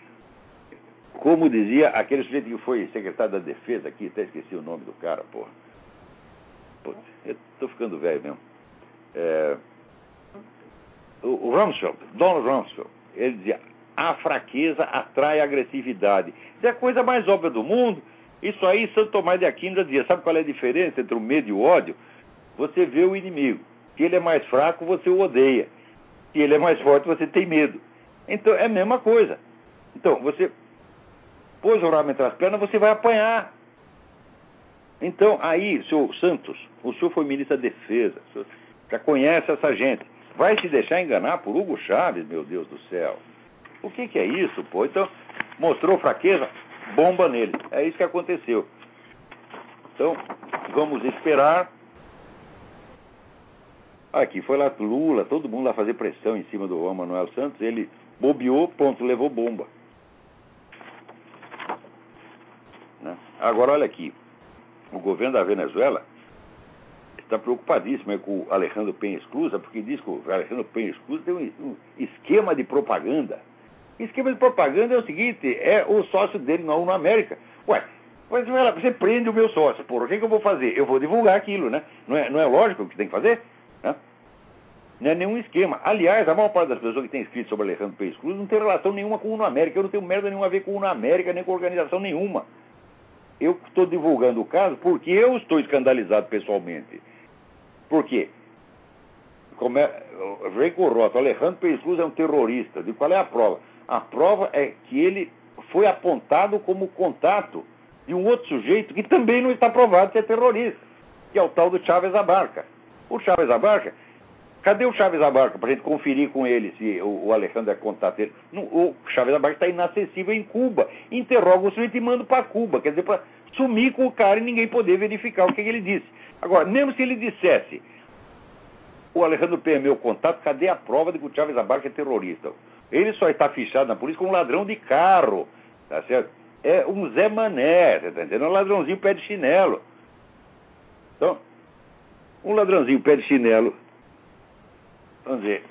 como dizia aquele sujeito que foi secretário da Defesa aqui, até esqueci o nome do cara, porra. Putz, eu tô ficando velho mesmo. É, o, o Rumsfeld, Donald Rumsfeld, ele dizia: a fraqueza atrai agressividade. Isso é a coisa mais óbvia do mundo. Isso aí, Santo Tomás de Aquino já dizia: sabe qual é a diferença entre o medo e o ódio? Você vê o inimigo. Se ele é mais fraco, você o odeia. Se ele é mais forte, você tem medo. Então é a mesma coisa. Então, você pôs o rabo entre as pernas, você vai apanhar. Então, aí, senhor Santos, o senhor foi ministro da Defesa, já conhece essa gente. Vai se deixar enganar por Hugo Chaves, meu Deus do céu. O que, que é isso, pô? Então, mostrou fraqueza, bomba nele. É isso que aconteceu. Então, vamos esperar. Aqui foi lá Lula, todo mundo lá fazer pressão em cima do Juan Manuel Santos. Ele bobeou, ponto, levou bomba. Né? Agora, olha aqui. O governo da Venezuela está preocupadíssimo com o Alejandro Penha Esclusa, porque diz que o Alejandro Penha Esclusa tem um, esquema de propaganda Esquema de propaganda é o seguinte: é o sócio dele na América. Ué, mas você prende o meu sócio, porra, o que, que, eu vou fazer? Eu vou divulgar aquilo, né? Não é, não é lógico o que tem que fazer? Né? Não é nenhum esquema. Aliás, a maior parte das pessoas que tem escrito sobre Alejandro Pérez Cruz não tem relação nenhuma com o UNO América. Eu não tenho merda nenhuma a ver com o UNO América, nem com organização nenhuma. Eu estou divulgando o caso porque eu estou escandalizado pessoalmente. Por quê? Como é, vem com o Alejandro Cruz é um terrorista. De qual é a prova? A prova é que ele foi apontado como contato de um outro sujeito que também não está provado ser terrorista, que é o tal do Chaves Abarca. O Chaves Abarca, cadê o Chaves Abarca para a gente conferir com ele se o, o Alejandro é contato dele? o Chaves Abarca está inacessível em Cuba. Interroga o sujeito e manda para Cuba, quer dizer, para sumir com o cara e ninguém poder verificar o que, que ele disse. Agora, mesmo se ele dissesse o Alejandro P. é meu contato, cadê a prova de que o Chaves Abarca é terrorista? Ele só está fichado na polícia como um ladrão de carro, tá certo? É um Zé Mané, você tá entendendo? Um ladrãozinho pé de chinelo. Então, um ladrãozinho pé de chinelo, vamos dizer,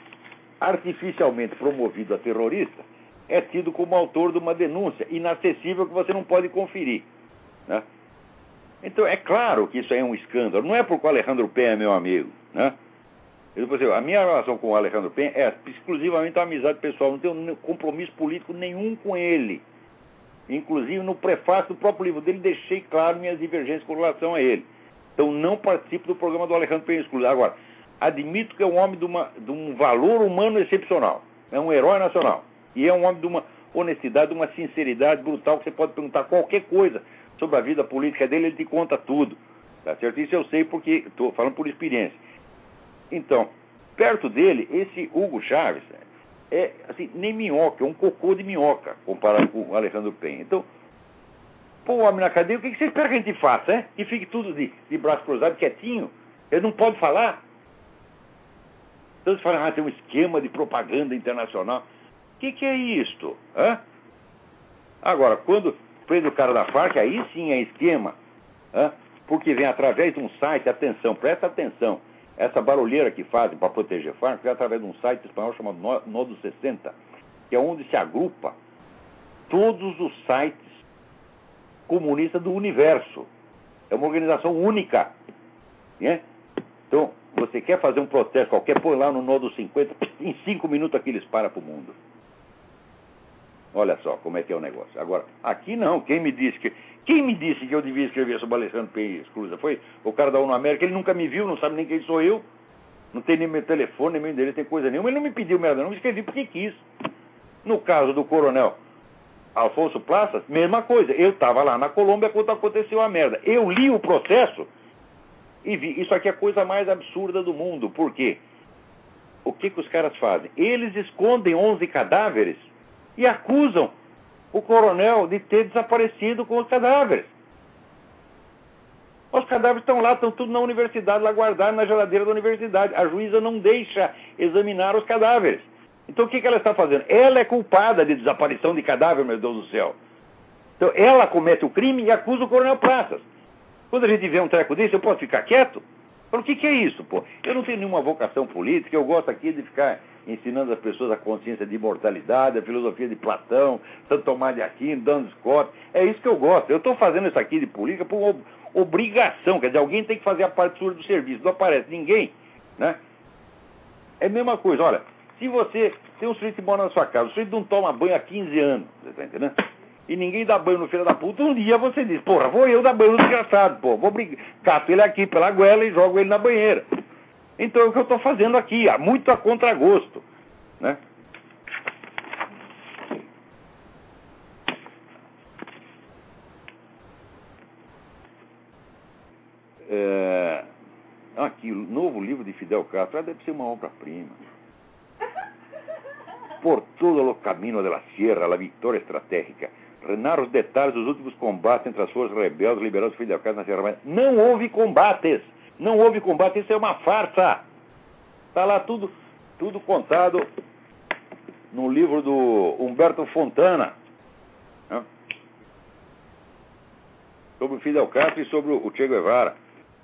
artificialmente promovido a terrorista, é tido como autor de uma denúncia inacessível que você não pode conferir. Né? Então, é claro que isso aí é um escândalo. Não é porque o Alejandro Pé é meu amigo. Né? Eu, assim, a minha relação com o Alejandro Penha é exclusivamente uma amizade pessoal, não tenho compromisso político nenhum com ele. Inclusive, no prefácio do próprio livro dele, deixei claro minhas divergências com relação a ele. Então, não participo do programa do Alejandro Penha exclusivo. Agora, admito que é um homem de, uma, de um valor humano excepcional. É um herói nacional. E é um homem de uma honestidade, de uma sinceridade brutal, que você pode perguntar qualquer coisa sobre a vida política dele, ele te conta tudo. Tá certo? Isso eu sei porque estou falando por experiência. Então, perto dele, esse Hugo Chaves é assim, nem minhoca, é um cocô de minhoca, comparado com o Alejandro Penha. Então, pô, o homem na cadeia, o que você espera que a gente faça, é? Que fique tudo de, de braço cruzado, quietinho? Ele não pode falar? Então você fala, ah, tem um esquema de propaganda internacional. O que, que é isto? Hã? Agora, quando preso o cara da Farc, aí sim é esquema. Porque vem através de um site, atenção, presta atenção. Essa barulheira que fazem para proteger Farc vem através de um site espanhol chamado Nodo 60, que é onde se agrupa todos os sites comunistas do universo. É uma organização única. Né? Então, você quer fazer um protesto qualquer, põe lá no Nodo 50, em cinco minutos aqui eles param para o mundo. Olha só como é que é o negócio. Agora, aqui não. Quem me disse que quem me disse que eu devia escrever sobre Alexandre P. Cruza? Foi o cara da ONU América. Ele nunca me viu, não sabe nem quem sou eu. Não tem nem meu telefone, nem meu endereço, tem coisa nenhuma. Ele não me pediu merda, não. Me escrevi porque quis. No caso do coronel Alfonso Plaças, mesma coisa. Eu estava lá na Colômbia quando aconteceu a merda. Eu li o processo e vi. Isso aqui é a coisa mais absurda do mundo. Por quê? O que, que os caras fazem? Eles escondem 11 cadáveres e acusam o coronel de ter desaparecido com os cadáveres. Os cadáveres estão lá, estão tudo na universidade, lá guardados na geladeira da universidade. A juíza não deixa examinar os cadáveres. Então o que, que ela está fazendo? Ela é culpada de desaparição de cadáver, meu Deus do céu. Então ela comete o crime e acusa o coronel Praças. Quando a gente vê um treco desse, eu posso ficar quieto? Mas o que, que é isso, pô? Eu não tenho nenhuma vocação política, eu gosto aqui de ficar ensinando as pessoas a consciência de imortalidade, a filosofia de Platão, Santo Tomás de Aquino, Dan Scott. É isso que eu gosto. Eu estou fazendo isso aqui de política por obrigação, quer dizer, alguém tem que fazer a parte sua do serviço. Não aparece ninguém, né? É a mesma coisa, olha, se você tem um sujeito que mora na sua casa, o sujeito não toma banho há 15 anos, você está entendendo? E ninguém dá banho no filho da puta, um dia você diz, porra, vou eu dar banho no desgraçado, pô, vou brigar, cato ele aqui pela goela e jogo ele na banheira. Então é o que eu estou fazendo aqui, muito a contragosto. Né? É, aqui, novo livro de Fidel Castro ah, deve ser uma obra-prima. Por todo o caminho da Sierra, a vitória estratégica. Renarra os detalhes dos últimos combates entre as forças rebeldes liberadas Fidel Castro na Sierra Maestra. Não houve combates. Não houve combate, isso é uma farsa. Está lá tudo, tudo contado no livro do Humberto Fontana. Né? Sobre o Fidel Castro e sobre o Che Guevara. Não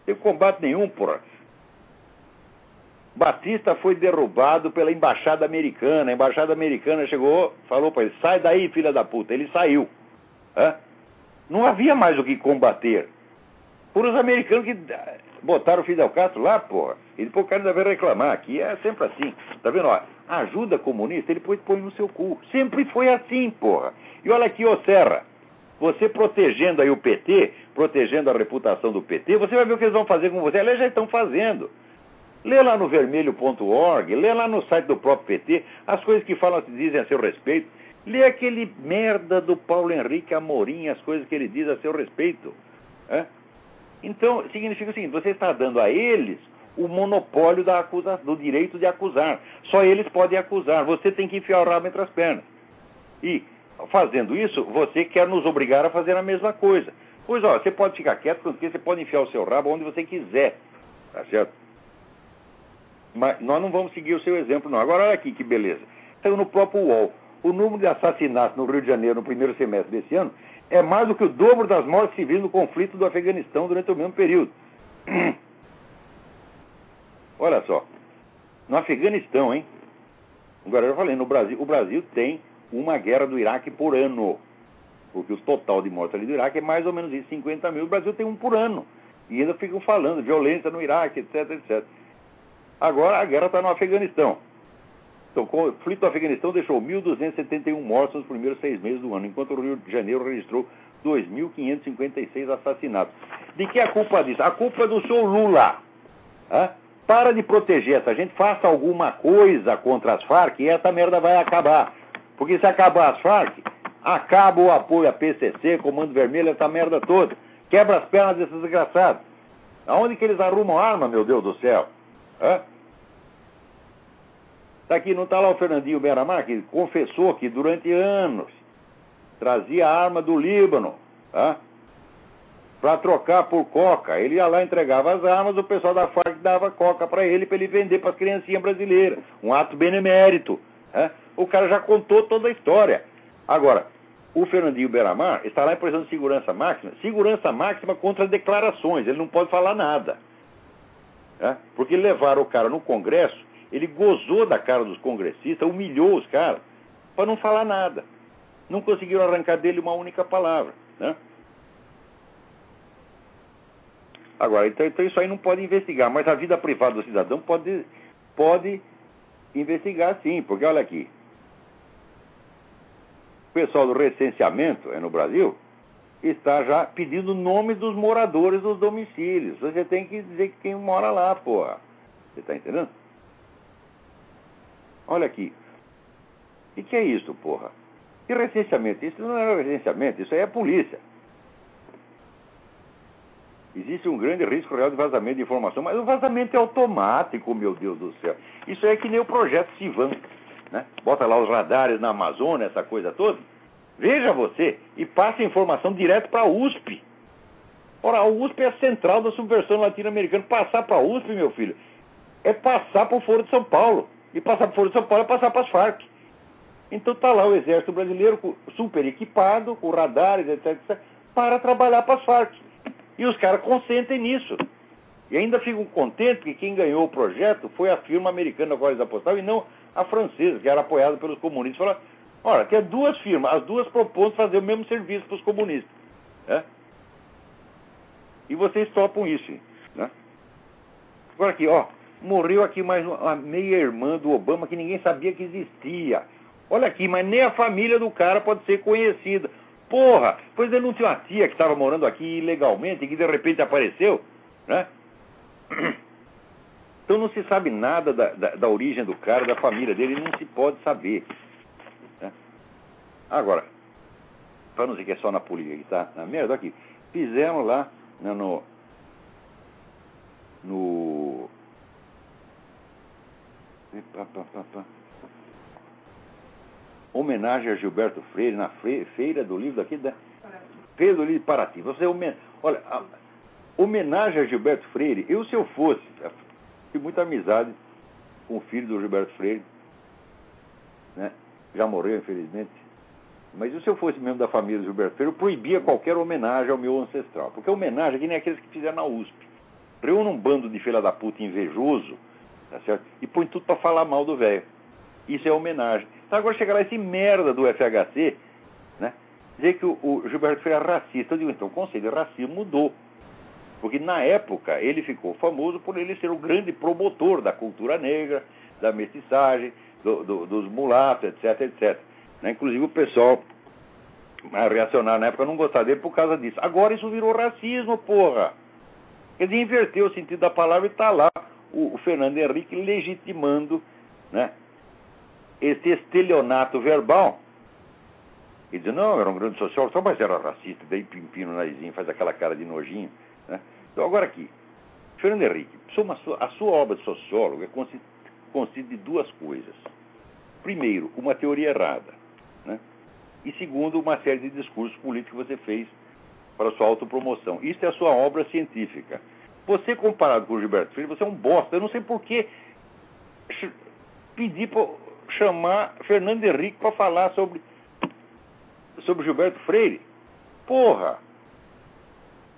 teve combate nenhum, porra. Batista foi derrubado pela embaixada americana. A embaixada americana chegou, falou para ele: sai daí, filha da puta. Ele saiu. Não havia mais o que combater. Por os americanos que botaram o Fidel Castro lá, porra. E depois o cara ainda vai reclamar. Aqui é sempre assim. Tá vendo? Ó, ajuda comunista, ele depois põe no seu cu. Sempre foi assim, porra. E olha aqui, ô Serra. Você protegendo aí o PT, protegendo a reputação do PT, você vai ver o que eles vão fazer com você. Aliás, já estão fazendo. Lê lá no vermelho.org, lê lá no site do próprio PT, as coisas que falam, dizem a seu respeito. Lê aquele merda do Paulo Henrique Amorim, as coisas que ele diz a seu respeito. É? Então, significa o seguinte: você está dando a eles o monopólio da acusa, do direito de acusar. Só eles podem acusar. Você tem que enfiar o rabo entre as pernas. E, fazendo isso, você quer nos obrigar a fazer a mesma coisa. Pois, ó, você pode ficar quieto, porque você pode enfiar o seu rabo onde você quiser. Tá certo? Mas nós não vamos seguir o seu exemplo, não. Agora, olha aqui que beleza. Saiu no próprio UOL. O número de assassinatos no Rio de Janeiro no primeiro semestre desse ano é mais do que o dobro das mortes civis no conflito do Afeganistão durante o mesmo período. Olha só, no Afeganistão, hein? Agora eu falei, no Brasil, o Brasil tem uma guerra do Iraque por ano. Porque o total de mortes ali do Iraque é mais ou menos isso, 50 mil. O Brasil tem um por ano. E ainda ficam falando violência no Iraque, etc, etc. Agora a guerra está no Afeganistão. Então, o conflito do Afeganistão deixou 1.271 mortos nos primeiros seis meses do ano, enquanto o Rio de Janeiro registrou 2.556 assassinatos. De que é a culpa disso? A culpa é do senhor Lula. Hã? Para de proteger essa gente, faça alguma coisa contra as Farc e essa merda vai acabar. Porque se acabar as Farc, acaba o apoio a PCC, Comando Vermelho, essa merda toda. Quebra as pernas desses desgraçados. Aonde que eles arrumam arma, meu Deus do céu? Hã? Está aqui, não está lá o Fernandinho Beramar, que confessou que durante anos trazia arma do Líbano tá? para trocar por coca. Ele ia lá, entregava as armas, o pessoal da FARC dava coca para ele, para ele vender para as criancinhas brasileiras. Um ato benemérito. Tá? O cara já contou toda a história. Agora, o Fernandinho Beramar está lá em posição de segurança máxima, segurança máxima contra declarações, ele não pode falar nada. Né? Porque levaram o cara no Congresso, ele gozou da cara dos congressistas, humilhou os caras, para não falar nada. Não conseguiram arrancar dele uma única palavra. Né? Agora, então, então, isso aí não pode investigar, mas a vida privada do cidadão pode, pode investigar sim, porque olha aqui. O pessoal do recenseamento é no Brasil está já pedindo nome dos moradores dos domicílios. Você tem que dizer quem mora lá, porra. Você está entendendo? Olha aqui. O que é isso, porra? Que recenseamento? Isso não é recenseamento, isso aí é polícia. Existe um grande risco real de vazamento de informação, mas o vazamento é automático, meu Deus do céu. Isso é que nem o projeto Sivan. Né? Bota lá os radares na Amazônia, essa coisa toda. Veja você, e passa a informação direto para a USP. Ora, a USP é a central da subversão latino-americana. Passar para a USP, meu filho, é passar para o Foro de São Paulo. E passar de São Paulo é passar para as Farc. Então está lá o exército brasileiro super equipado, com radares, etc, etc para trabalhar para as Farc. E os caras consentem nisso. E ainda ficam contentes que quem ganhou o projeto foi a firma americana da qual e não a francesa, que era apoiada pelos comunistas. Falaram, olha, tem duas firmas, as duas propõem fazer o mesmo serviço para os comunistas. Né? E vocês topam isso. Né? Agora aqui, ó, morreu aqui mais uma meia-irmã do Obama que ninguém sabia que existia. Olha aqui, mas nem a família do cara pode ser conhecida. Porra, pois ele não tinha uma tia que estava morando aqui ilegalmente e que de repente apareceu, né? Então não se sabe nada da, da, da origem do cara, da família dele, não se pode saber. Né? Agora, para não dizer que é só na política que está na merda, aqui, fizeram lá né, no. no. Homenagem a Gilberto Freire na feira do livro daqui da Feira do Livro de Paraty. Você olha, a, homenagem a Gilberto Freire. Eu se eu fosse, tive muita amizade com o filho do Gilberto Freire, né? Já morreu infelizmente. Mas se eu fosse membro da família do Gilberto Freire, eu proibia qualquer homenagem ao meu ancestral. Porque homenagem é que nem aqueles que fizeram na USP. Reúne um bando de filha da puta invejoso, tá certo? E põe tudo para falar mal do velho. Isso é homenagem. Então agora chega lá esse merda do FHC, né? Dizer que o, o Gilberto Freire é racista. Eu digo, então o conceito de racismo mudou. Porque na época ele ficou famoso por ele ser o grande promotor da cultura negra, da mestiçagem, do, do, dos mulatos, etc, etc. Né? Inclusive o pessoal mais reacionário na época não gostava dele por causa disso. Agora isso virou racismo, porra. Quer dizer, inverteu o sentido da palavra e está lá o, o Fernando Henrique legitimando né, esse estelionato verbal. E diz, não, era um grande sociólogo, mas era racista, daí pimpino no narizinho, faz aquela cara de nojinho. Né? Então, agora aqui, Fernando Henrique, a sua obra de sociólogo é consiste, consiste de duas coisas. Primeiro, uma teoria errada. Né? E segundo, uma série de discursos políticos que você fez para sua autopromoção. Isso é a sua obra científica. Você, comparado com o Gilberto Freire, você é um bosta. Eu não sei por que pedir para chamar Fernando Henrique para falar sobre, sobre Gilberto Freire. Porra!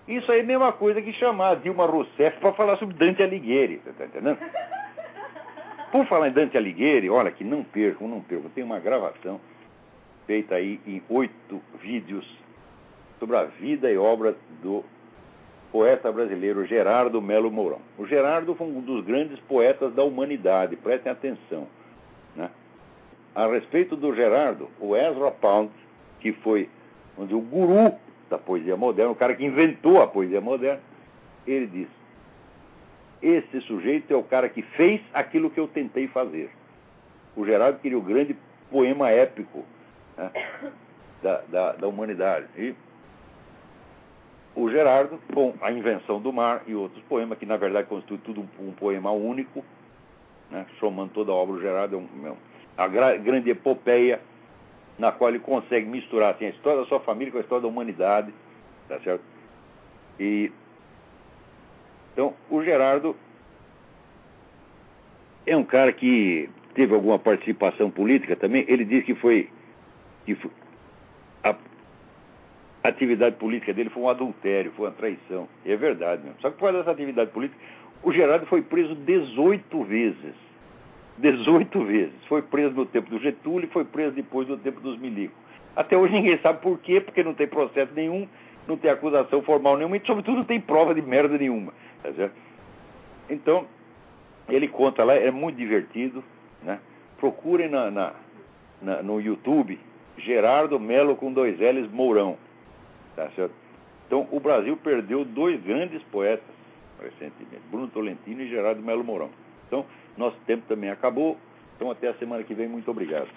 Isso aí é a mesma coisa que chamar Dilma Rousseff para falar sobre Dante Alighieri, você está entendendo? Por falar em Dante Alighieri, olha que não percam, não percam, tem uma gravação feita aí em oito vídeos sobre a vida e obra do poeta brasileiro Gerardo Melo Mourão. O Gerardo foi um dos grandes poetas da humanidade, prestem atenção. Né? A respeito do Gerardo, o Ezra Pound, que foi onde o guru da poesia moderna, o cara que inventou a poesia moderna, ele diz: Esse sujeito é o cara que fez aquilo que eu tentei fazer. O Gerardo queria o grande poema épico né, da, da, da humanidade. E o Gerardo, com a invenção do mar e outros poemas, que na verdade constitui tudo um, um poema único, né, somando toda a obra do Gerardo, é, um, é a gra grande epopeia na qual ele consegue misturar assim, a história da sua família com a história da humanidade, tá certo? E então o Gerardo é um cara que teve alguma participação política também. Ele diz que foi que atividade política dele foi um adultério, foi uma traição. E é verdade mesmo. Só que por causa dessa atividade política, o Gerardo foi preso 18 vezes. 18 vezes. Foi preso no tempo do Getúlio e foi preso depois no tempo dos milicos. Até hoje ninguém sabe por quê, porque não tem processo nenhum, não tem acusação formal nenhuma e, sobretudo, não tem prova de merda nenhuma. Tá? Então, ele conta lá, é muito divertido. Né? Procurem na, na, na, no YouTube Gerardo Melo com dois L's Mourão. Tá certo? Então, o Brasil perdeu dois grandes poetas recentemente, Bruno Tolentino e Gerardo Melo Mourão. Então, nosso tempo também acabou. Então, até a semana que vem. Muito obrigado.